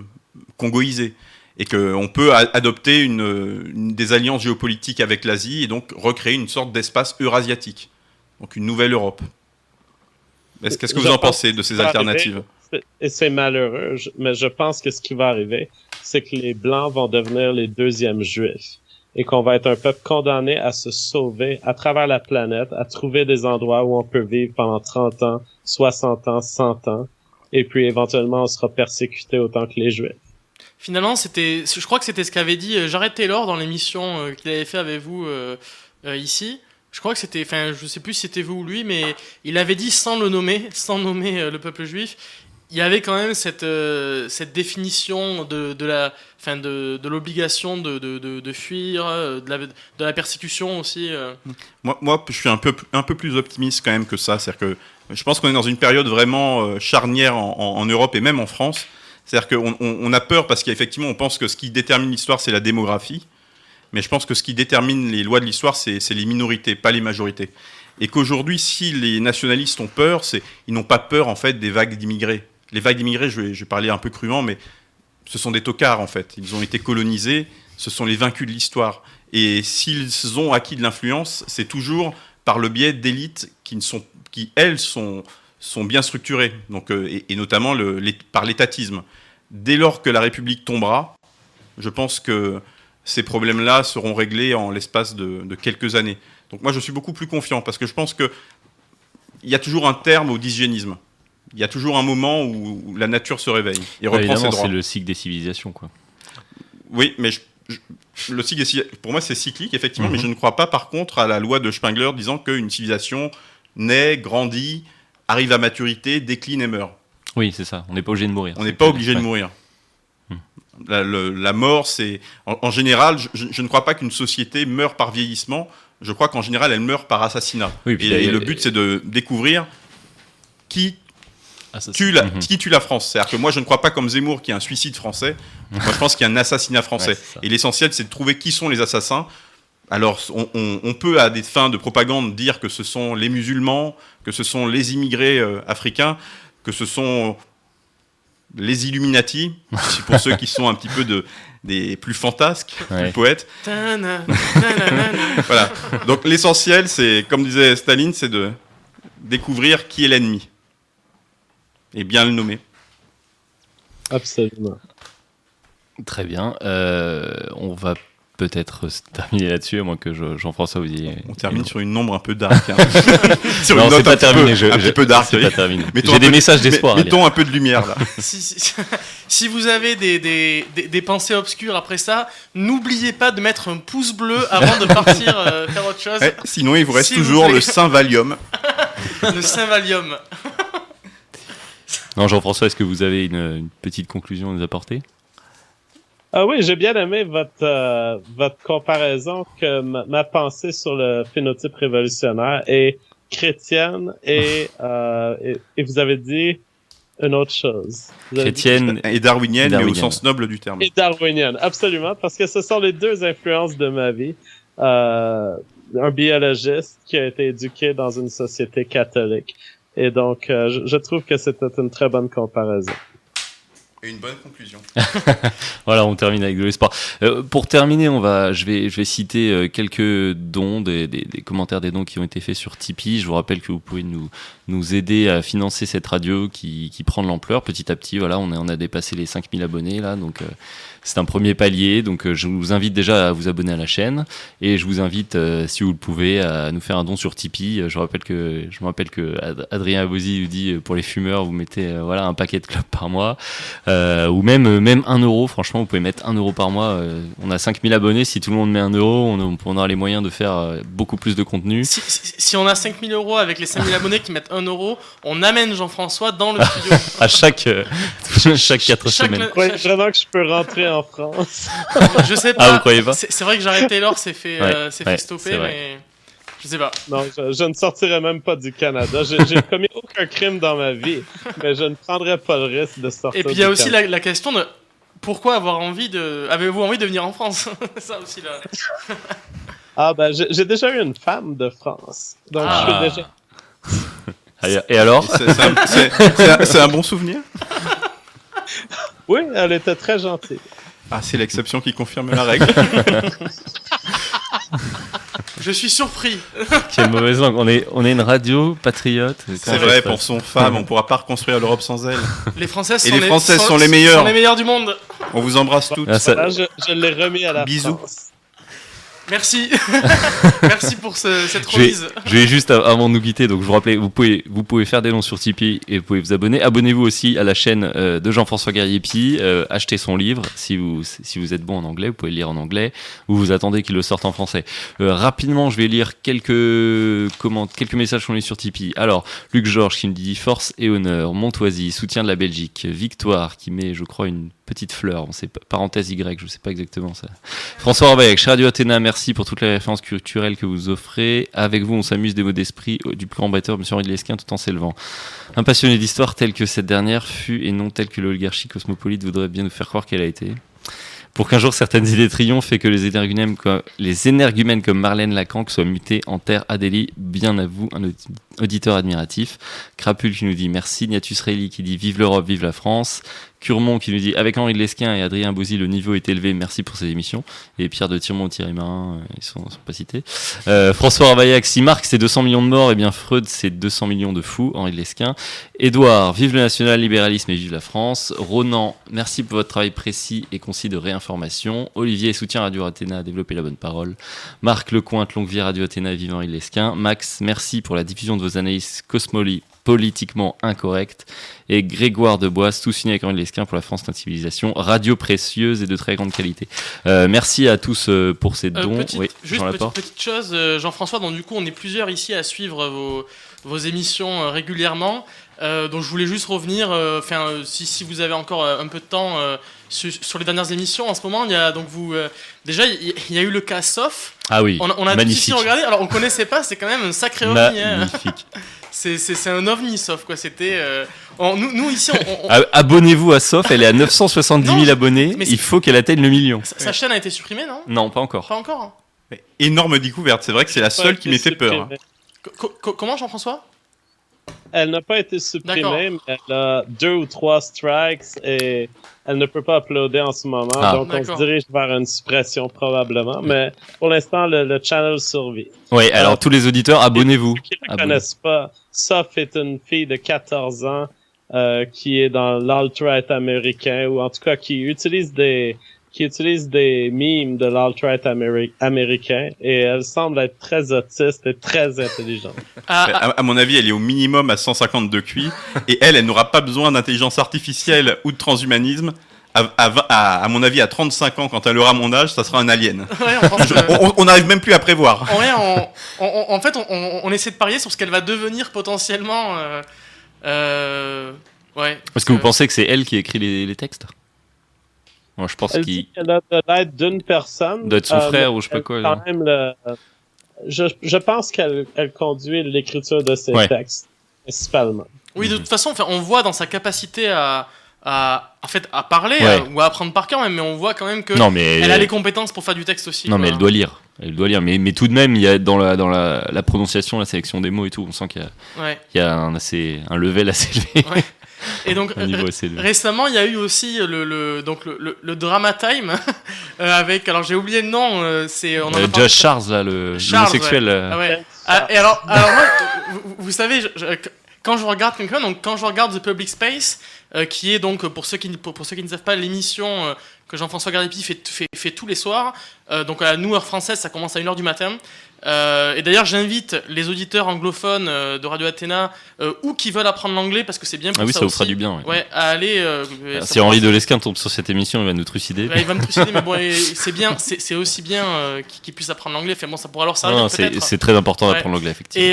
congoïsée et qu'on peut adopter une, des alliances géopolitiques avec l'Asie et donc recréer une sorte d'espace eurasiatique, donc une nouvelle Europe. Qu'est-ce que vous en pensez de ces alternatives? Et c'est malheureux, mais je pense que ce qui va arriver, c'est que les Blancs vont devenir les deuxièmes Juifs et qu'on va être un peuple condamné à se sauver à travers la planète, à trouver des endroits où on peut vivre pendant 30 ans, 60 ans, 100 ans, et puis éventuellement on sera persécuté autant que les Juifs. Finalement, c'était, je crois que c'était ce qu'avait dit euh, Jared Taylor dans l'émission euh, qu'il avait fait avec vous euh, ici. Je crois que c'était, enfin, je sais plus si c'était vous ou lui, mais il avait dit sans le nommer, sans nommer le peuple juif, il y avait quand même cette, cette définition de, de la, de, de l'obligation de, de, fuir, de la, de la persécution aussi. Moi, moi, je suis un peu, un peu plus optimiste quand même que ça. C'est-à-dire que je pense qu'on est dans une période vraiment charnière en, Europe et même en France. C'est-à-dire qu'on on, a peur parce qu'effectivement, on pense que ce qui détermine l'histoire, c'est la démographie. Mais je pense que ce qui détermine les lois de l'histoire, c'est les minorités, pas les majorités. Et qu'aujourd'hui, si les nationalistes ont peur, c'est ils n'ont pas peur en fait des vagues d'immigrés. Les vagues d'immigrés, je vais, parler un peu crûment, mais ce sont des tocards en fait. Ils ont été colonisés, ce sont les vaincus de l'histoire. Et s'ils ont acquis de l'influence, c'est toujours par le biais d'élites qui elles sont, sont bien structurées, donc, euh, et, notamment le, par l'étatisme dès lors que la République tombera, je pense que ces problèmes-là seront réglés en l'espace de, quelques années. Donc moi, je suis beaucoup plus confiant parce que je pense qu'il y a toujours un terme au dysgénisme. Il y a toujours un moment où la nature se réveille et reprend ses droits. C'est le cycle des civilisations, quoi. Oui, mais le cycle pour moi, c'est cyclique, effectivement, mais mhm. je ne crois pas, par contre, à la loi de Spengler disant qu'une civilisation naît, grandit, arrive à maturité, décline et meurt. Oui, c'est ça. On n'est pas obligé de mourir. On n'est pas obligé de mourir. Hmm. La, mort, c'est en, général, je, ne crois pas qu'une société meurt par vieillissement. Je crois qu'en général, elle meurt par assassinat. et, le but, c'est de découvrir qui tue, la, mhm. qui tue la France. C'est-à-dire que moi, je ne crois pas comme Zemmour qu'il y a un suicide français. moi, je pense qu'il y a un assassinat français. et l'essentiel, c'est de trouver qui sont les assassins. Alors, on, peut, à des fins de propagande, dire que ce sont les musulmans, que ce sont les immigrés euh, africains, que ce sont les Illuminati, pour ceux qui sont un petit peu de, des plus fantasques, plus poètes. voilà. Donc l'essentiel, c'est, comme disait Staline, c'est de découvrir qui est l'ennemi et bien le nommer. Absolument. Très bien. Euh, on va peut-être terminer là-dessus, à moins que Jean-François vous dise. On termine sur une nombre un peu dark. Hein. sur non, c'est pas terminé. un petit peu dark. C'est pas terminé. J'ai des messages d'espoir. Mettons un peu de lumière là. si, vous avez des, des, des, pensées obscures après ça, n'oubliez pas de mettre un pouce bleu avant de partir euh, faire autre chose. sinon, il vous reste toujours le Saint Valium. le Saint Valium. non, Jean-François, est-ce que vous avez une, une petite conclusion à nous apporter? Ah oui, j'ai bien aimé votre euh, votre comparaison que ma, pensée sur le phénotype révolutionnaire est chrétienne et, euh, et, vous avez dit une autre chose. Chrétienne et darwinienne, mais au sens noble du terme. Et darwinienne, absolument, parce que ce sont les deux influences de ma vie. Euh, un biologiste qui a été éduqué dans une société catholique. Et donc, euh, je, je trouve que c'était une très bonne comparaison. Et une bonne conclusion. voilà, on termine avec de l'espoir. Euh, pour terminer, on va, je vais, je vais citer euh, quelques dons, des, des, des, commentaires des dons qui ont été faits sur Tipeee. Je vous rappelle que vous pouvez nous, nous aider à financer cette radio qui, qui prend de l'ampleur petit à petit. Voilà, on a, on a dépassé les 5000 abonnés là, donc euh, c'est un premier palier, donc euh, je vous invite déjà à vous abonner à la chaîne et je vous invite, euh, si vous le pouvez, à nous faire un don sur Tipeee. Je rappelle que je me rappelle que Adrien Abosi dit euh, pour les fumeurs, vous mettez voilà un paquet de clubs par mois ou même même un euro. Franchement, vous pouvez mettre un euro par mois. on a 5000 abonnés. Si tout le monde met un euro, on, on aura les moyens de faire beaucoup plus de contenu. Si, si, on a 5000 euros avec les 5000 abonnés qui mettent un euro, on amène Jean-François dans le studio. à chaque chaque 4 semaines. vraiment que je peux rentrer en France. je sais pas. Ah, vous croyez pas C'est vrai que Jared Taylor s'est fait, euh, fait stopper, mais. Je sais pas. Non, je, ne sortirai même pas du Canada. J'ai commis aucun crime dans ma vie, mais je ne prendrai pas le risque de sortir. Et puis il y a aussi la, question de pourquoi avoir envie de. Avez-vous envie de venir en France? Ça aussi là. ah ben j'ai déjà eu une femme de France, donc je suis déjà. Et alors? C'est un, un bon souvenir? Oui, elle était très gentille. Ah, c'est l'exception qui confirme la règle. Je suis surpris. Quelle mauvaise langue. On est, on est une radio patriote. C'est vrai, pour son femme, on ne pourra pas reconstruire l'Europe sans elle. Les Françaises, sont, les, Françaises sont, les meilleurs. Sont les meilleurs du monde. On vous embrasse toutes. Ah, je, l'ai remis à la Bisous. Merci. Merci pour cette remise. Je vais, juste avant de nous quitter, donc je vous rappelle, vous pouvez, vous pouvez faire des dons sur Tipeee et vous pouvez vous abonner. Abonnez-vous aussi à la chaîne euh, de Jean-François Guerrier-Pi. Euh, achetez son livre si vous, si vous êtes bon en anglais, vous pouvez le lire en anglais ou vous attendez qu'il le sorte en français. Euh, rapidement, je vais lire quelques, comment, quelques messages qu'on lit sur Tipeee. Alors, Luc Georges qui me dit force et honneur, Montoisy, soutien de la Belgique, Victoire qui met, je crois, une petite fleur, on sait parenthèse Y, je sais pas exactement ça. François Orvaillec, Radio Athéna, merci pour toutes les références culturelles que vous offrez. Avec vous, on s'amuse des mots d'esprit du plus grand batteur, Monsieur Henri de Lesquin, tout en s'élevant. Un passionné d'histoire tel que cette dernière fut et non tel que l'oligarchie cosmopolite voudrait bien nous faire croire qu'elle a été pour qu'un jour certaines idées triomphent et que les énergumènes, les énergumènes comme Marlène Lacanque soient mutés en terre Adélie, bien à vous, un auditeur admiratif. Crapule qui nous dit merci, Niatus Reilly qui dit vive l'Europe, vive la France. Curmont qui nous dit avec Henri Lesquin et Adrien Bouzy, le niveau est élevé, merci pour ces émissions. Et Pierre de Tirmont, Thierry Marin, euh, ils sont, sont pas cités. Euh, François Arvaillac, si Marc c'est 200 millions de morts, et eh bien Freud c'est 200 millions de fous, Henri de Lesquin. Édouard, vive le national libéralisme et vive la France. Ronan, merci pour votre travail précis et concis de réinformation. Olivier, soutien Radio Athéna à développer la bonne parole. Marc Lecointe, longue vie Radio Athéna et vive Henri de Lesquin. Max, merci pour la diffusion de vos analyses Cosmoli politiquement incorrect. Et Grégoire de Bois, tout signé avec Henri Lesquin pour la France, c'est civilisation, radio précieuse et de très grande qualité. Euh, merci à tous euh, pour ces dons. Petite, oui, juste petite, petite, chose, Jean-François, donc du coup, on est plusieurs ici à suivre vos, vos émissions régulièrement. donc je voulais juste revenir, enfin si, si, vous avez encore un peu de temps sur, les dernières émissions en ce moment, il y a donc vous déjà il y, a eu le cas SOF. Ah oui. On, a magnifique. ici regardé. Alors on connaissait pas, c'est quand même un sacré ovni. Hein. C'est un ovni SOF quoi. C'était euh, nous, nous, ici on, abonnez-vous à SOF. Elle est à 970 000 abonnés. il faut qu'elle atteigne le million. Sa, chaîne a été supprimée non? Non, pas encore. Pas encore. Hein. Énorme découverte. C'est vrai que c'est la seule qui m'était peur. Hein. Comment Jean-François? Elle n'a pas été supprimée, mais elle a deux ou trois strikes et elle ne peut pas uploader en ce moment. Ah. Donc, on se dirige vers une suppression probablement. Mais pour l'instant, le, channel survit. Oui, alors, tous les auditeurs, abonnez-vous. Ceux qui ne connaissent pas, Soph est une fille de 14 ans euh, qui est dans l'alt-right américain ou en tout cas qui utilise des qui utilise des memes de l'alt-right américain et elle semble être très autiste et très intelligente. Ah, à, mon avis, elle est au minimum à 152 QI et elle, elle n'aura pas besoin d'intelligence artificielle ou de transhumanisme. À, à, mon avis, à 35 ans, quand elle aura mon âge, ça sera un alien. on n'arrive même plus à prévoir. en fait, on, essaie de parier sur ce qu'elle va devenir potentiellement. Euh, euh, ouais. Est-ce que vous pensez que c'est elle qui écrit les textes? Moi, je pense qu'il. Elle a de l'aide d'une personne. D'être son euh, frère ou je sais pas quoi. Quand même le... je, je pense qu'elle elle conduit l'écriture de ses textes, principalement. Oui, de toute façon, on voit dans sa capacité à, à, en fait, à parler euh, ou à apprendre par cœur, mais on voit quand même que non, mais elle a les compétences pour faire du texte aussi. Non, mais elle doit lire. Elle doit lire. Mais, mais tout de même, il y a dans la, dans la, la prononciation, la sélection des mots et tout, on sent qu'il y a, il y a un, assez, un level assez élevé. Et donc récemment, il y a eu aussi le, le donc le, le, drama time euh, avec alors j'ai oublié le nom, euh, c'est on en Josh Charles là, le homosexuel. Euh. Ah ouais. Ah, et alors alors moi, vous, vous savez, quand je regarde donc quand je regarde The Public Space, qui est donc pour ceux qui pour, pour ceux qui ne savent pas l'émission que Jean-François Garipi fait, fait, fait, tous les soirs, donc à nous heure française, ça commence à 1h du matin. Euh, et d'ailleurs, j'invite les auditeurs anglophones euh, de Radio Athéna euh, ou qui veulent apprendre l'anglais parce que c'est bien pour ah oui, ça, ça vous fera du bien. Ouais. à aller. Ah, si Henri Delesquin tombe sur cette émission, il va nous trucider. il va me trucider, mais bon, c'est bien, c'est aussi bien qu'ils puissent apprendre l'anglais. Enfin bon, ça pourra leur servir. C'est très important d'apprendre l'anglais, effectivement.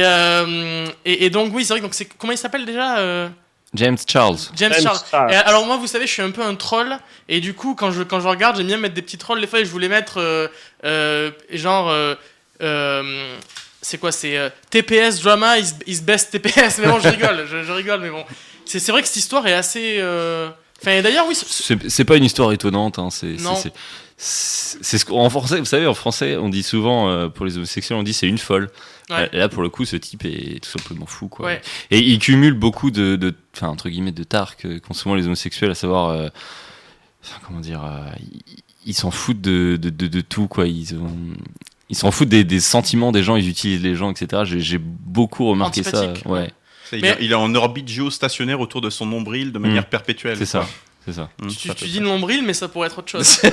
Et, et, donc, oui, c'est vrai. Donc, comment il s'appelle déjà James Charles. James, Charles. alors moi, vous savez, je suis un peu un troll, et du coup, quand je, quand je regarde, j'aime bien mettre des petits trolls. Des fois, je voulais mettre genre euh, c'est quoi C'est euh, TPS drama is, best TPS. Mais bon, je rigole, je, rigole, mais bon. C'est vrai que cette histoire est assez. Euh, enfin, d'ailleurs, oui. C'est pas une histoire étonnante. Hein, c'est c'est ce qu'en français, vous savez, en français, on dit souvent pour les homosexuels, on dit c'est une folle. Et là, pour le coup, ce type est tout simplement fou, quoi. Et il cumule beaucoup de, enfin entre guillemets, de tard qu'ont souvent les homosexuels, à savoir, comment dire, ils s'en foutent de, de, de, tout, quoi. Ils ont, ils s'en foutent des, sentiments des gens, ils utilisent les gens, etc. J'ai beaucoup remarqué ça. Ouais. il, est, en orbite géostationnaire autour de son nombril de manière mm. perpétuelle. C'est ça. C'est ça. Mm. Tu, dis le nombril, mais ça pourrait être autre chose.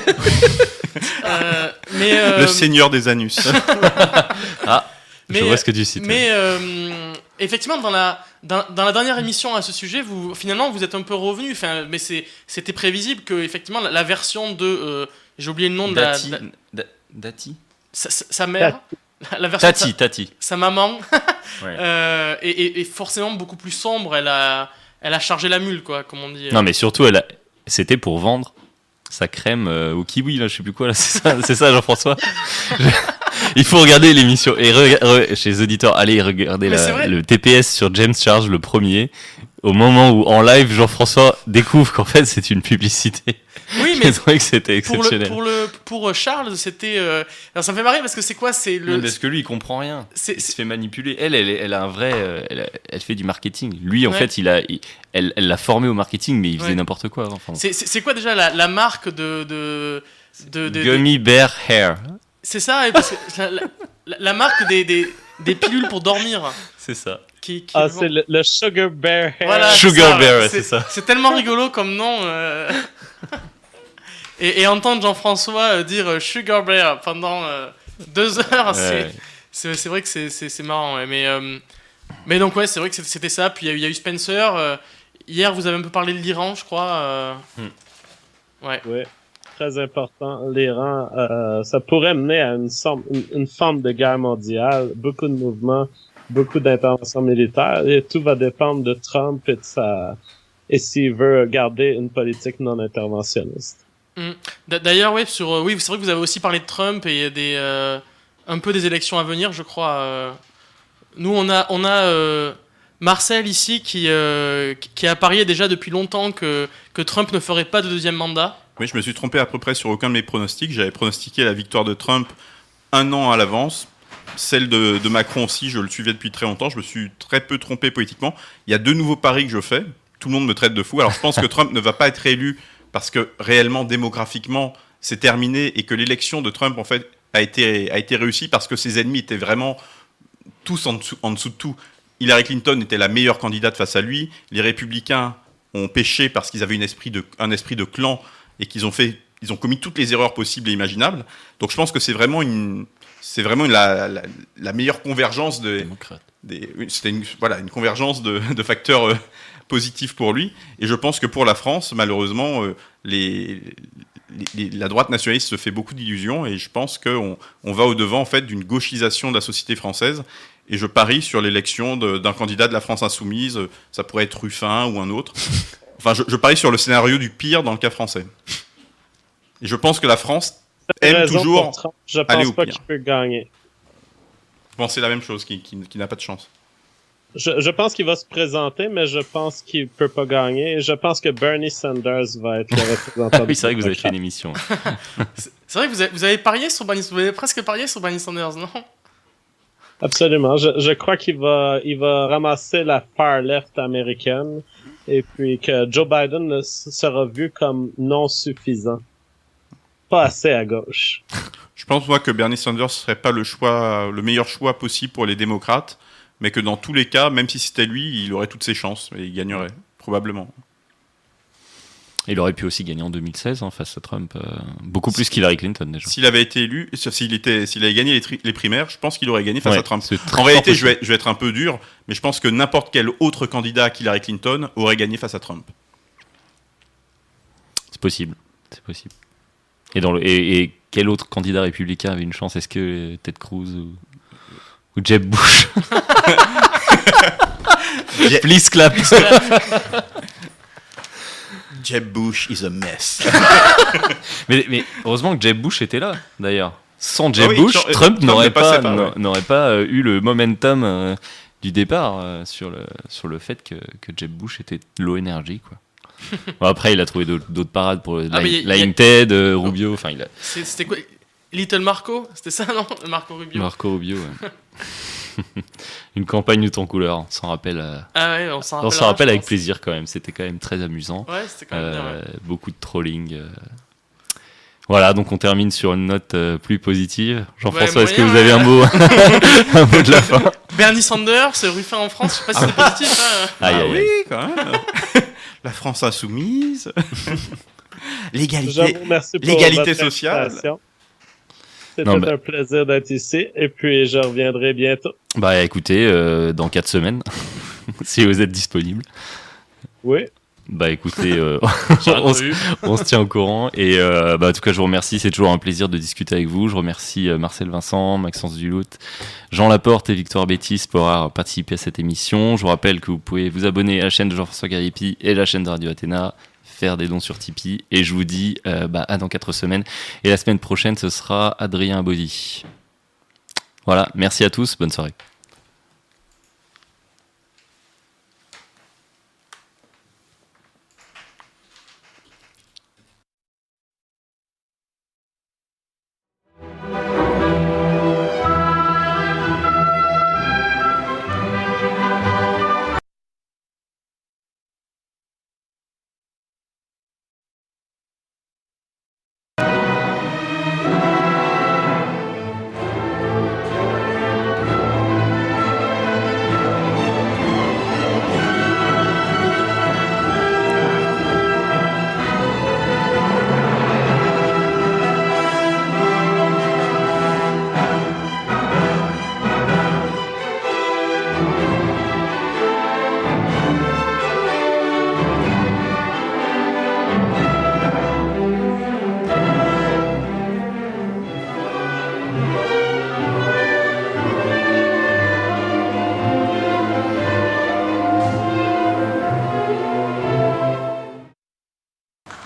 Euh, mais euh, Le seigneur des anus. ah, mais, je vois ce que tu cites. Mais euh, effectivement, dans la, dans, la dernière émission à ce sujet, vous, finalement, vous êtes un peu revenu. Enfin, mais c'était prévisible que effectivement la, version de, j'ai oublié le nom de Dati. la. Dati sa, mère, la version Tati, sa, Tati. sa maman, euh, et, forcément beaucoup plus sombre. Elle a, elle a chargé la mule, quoi, comme on dit. Non, mais surtout, elle c'était pour vendre sa crème euh, au kiwi, là, je sais plus quoi, là, c'est ça, c'est ça Jean-François Il faut regarder l'émission, et chez les auditeurs, allez regarder le TPS sur James Charge, le premier, au moment où en live Jean-François découvre qu'en fait c'est une publicité. Oui, mais que c'était exceptionnel. Pour, le, pour, euh, Charles, c'était. Euh... ça me fait marrer parce que c'est quoi C'est le. parce que lui, il comprend rien. Il se fait manipuler. Elle, elle, elle a un vrai. Euh, elle, elle, fait du marketing. Lui, en fait, il a, elle, elle l'a formé au marketing, mais il faisait n'importe quoi. Enfin, c'est quoi déjà la, la marque de, de, de, de Gummy Bear Hair. C'est ça, parce la, la, marque des, des, des pilules pour dormir. C'est ça ah, c'est le, Sugar Bear Sugar Bear, c'est ça. C'est tellement rigolo comme nom. Euh. et, entendre Jean-François euh, dire euh, Sugar Bear pendant deux heures, c'est vrai que c'est marrant. Mais Mais donc, ouais, c'est vrai que c'était ça. Puis il y, a eu Spencer. hier, vous avez un peu parlé de l'Iran, je crois. Hmm. Ouais. Ouais très important. L'Iran, euh, ça pourrait mener à une, une, forme de guerre mondiale, beaucoup de mouvements, beaucoup d'interventions militaires, et tout va dépendre de Trump et de sa et s'il veut garder une politique non interventionniste. Hmm. D'ailleurs, oui, sur euh, oui, c'est vrai que vous avez aussi parlé de Trump et des euh, un peu des élections à venir, je crois. Euh. Nous, on a on a Marcel ici qui qui a parié déjà depuis longtemps que que Trump ne ferait pas de deuxième mandat. Oui, je me suis trompé à peu près sur aucun de mes pronostics. J'avais pronostiqué la victoire de Trump un an à l'avance. Celle de, Macron aussi, je le suivais depuis très longtemps. Je me suis très peu trompé politiquement. Il y a deux nouveaux paris que je fais. Tout le monde me traite de fou. Alors je pense que Trump ne va pas être élu parce que réellement, démographiquement, c'est terminé et que l'élection de Trump, en fait, a été, a été réussie parce que ses ennemis étaient vraiment tous en dessous, en dessous de tout. Hillary Clinton était la meilleure candidate face à lui. Les républicains ont péché parce qu'ils avaient une esprit de, un esprit de clan et qu'ils ont fait, ils ont commis toutes les erreurs possibles et imaginables. Donc je pense que c'est vraiment une, c'est vraiment la, la, meilleure convergence de, des, c'était une, voilà, une convergence de, de facteurs euh, positifs pour lui. Et je pense que pour la France, malheureusement, euh, les, la droite nationaliste se fait beaucoup d'illusions et je pense qu'on on va au devant en fait d'une gauchisation de la société française. Et je parie sur l'élection d'un candidat de la France insoumise. Ça pourrait être Ruffin ou un autre. Enfin, je, parie sur le scénario du pire dans le cas français. Et je pense que la France aime toujours je pense pas qu'il peut gagner. Vous pensez la même chose, qui, n'a pas de chance. Je, pense qu'il va se présenter, mais je pense qu'il peut pas gagner. je pense que Bernie Sanders va être le représentant. oui, c'est vrai que vous avez fait une émission. c'est vrai que vous avez, parié sur Bernie, vous avez presque parié sur Bernie Sanders, non? Absolument. Je, je crois qu'il va, il va ramasser la far left américaine et puis que Joe Biden sera vu comme non suffisant. Pas assez à gauche. Je pense moi que Bernie Sanders serait pas le choix, le meilleur choix possible pour les démocrates, mais que dans tous les cas, même si c'était lui, il aurait toutes ses chances et il gagnerait probablement. Il aurait pu aussi gagner en 2016 hein, face à Trump, euh, beaucoup plus qu'Hillary Clinton déjà. S'il avait été élu, s'il était, s'il avait gagné les, primaires, je pense qu'il aurait gagné face à Trump. En réalité, je vais, je vais, être un peu dur, mais je pense que n'importe quel autre candidat qu'Hillary Clinton aurait gagné face à Trump. C'est possible, c'est possible. Et, dans le, et, quel autre candidat républicain avait une chance? Est-ce que Ted Cruz ou, ou Jeb Bush Please clap. Jeb Bush is a mess. mais, heureusement que Jeb Bush était là, d'ailleurs. Sans Jeb ah Bush, Trump n'aurait pas, euh, eu le momentum euh, du départ euh, sur, le, sur le fait que, que Jeb Bush était low energy, quoi. Bon, après, il a trouvé d'autres parades pour ah, Lying Ted, Rubio. Enfin, il a... C'était quoi? Little Marco? C'était ça, non? Marco Rubio. Marco Rubio, ouais. une campagne de ton couleur. On s'en rappelle. Euh, ah ouais, on s'en rappelle, avec plaisir quand même. C'était quand même très amusant. Ouais, c'était quand même bien, euh, Beaucoup de trolling. Euh. Voilà, donc on termine sur une note plus positive. Jean-François, est-ce que vous avez un mot, un mot de la fin? Bernie Sanders, Ruffin en France, je sais pas si c'est positif. Hein. Ah, oui, quand même. la France insoumise. L'égalité, l'égalité sociale. C'était un plaisir d'être ici et puis je reviendrai bientôt. Bah écoutez, euh, dans 4 semaines, si vous êtes disponible. Oui. Bah écoutez, euh, on, se tient au courant et euh, bah, en tout cas je vous remercie, c'est toujours un plaisir de discuter avec vous. Je remercie Marcel Vincent, Maxence Duluth, Jean Laporte et Victoire Bétis pour avoir participé à cette émission. Je vous rappelle que vous pouvez vous abonner à la chaîne de Jean-François Garipi et la chaîne de Radio Athéna faire des dons sur Tipeee. Et je vous dis euh, bah, à dans 4 semaines. Et la semaine prochaine, ce sera Adrien Body. Voilà, merci à tous, bonne soirée.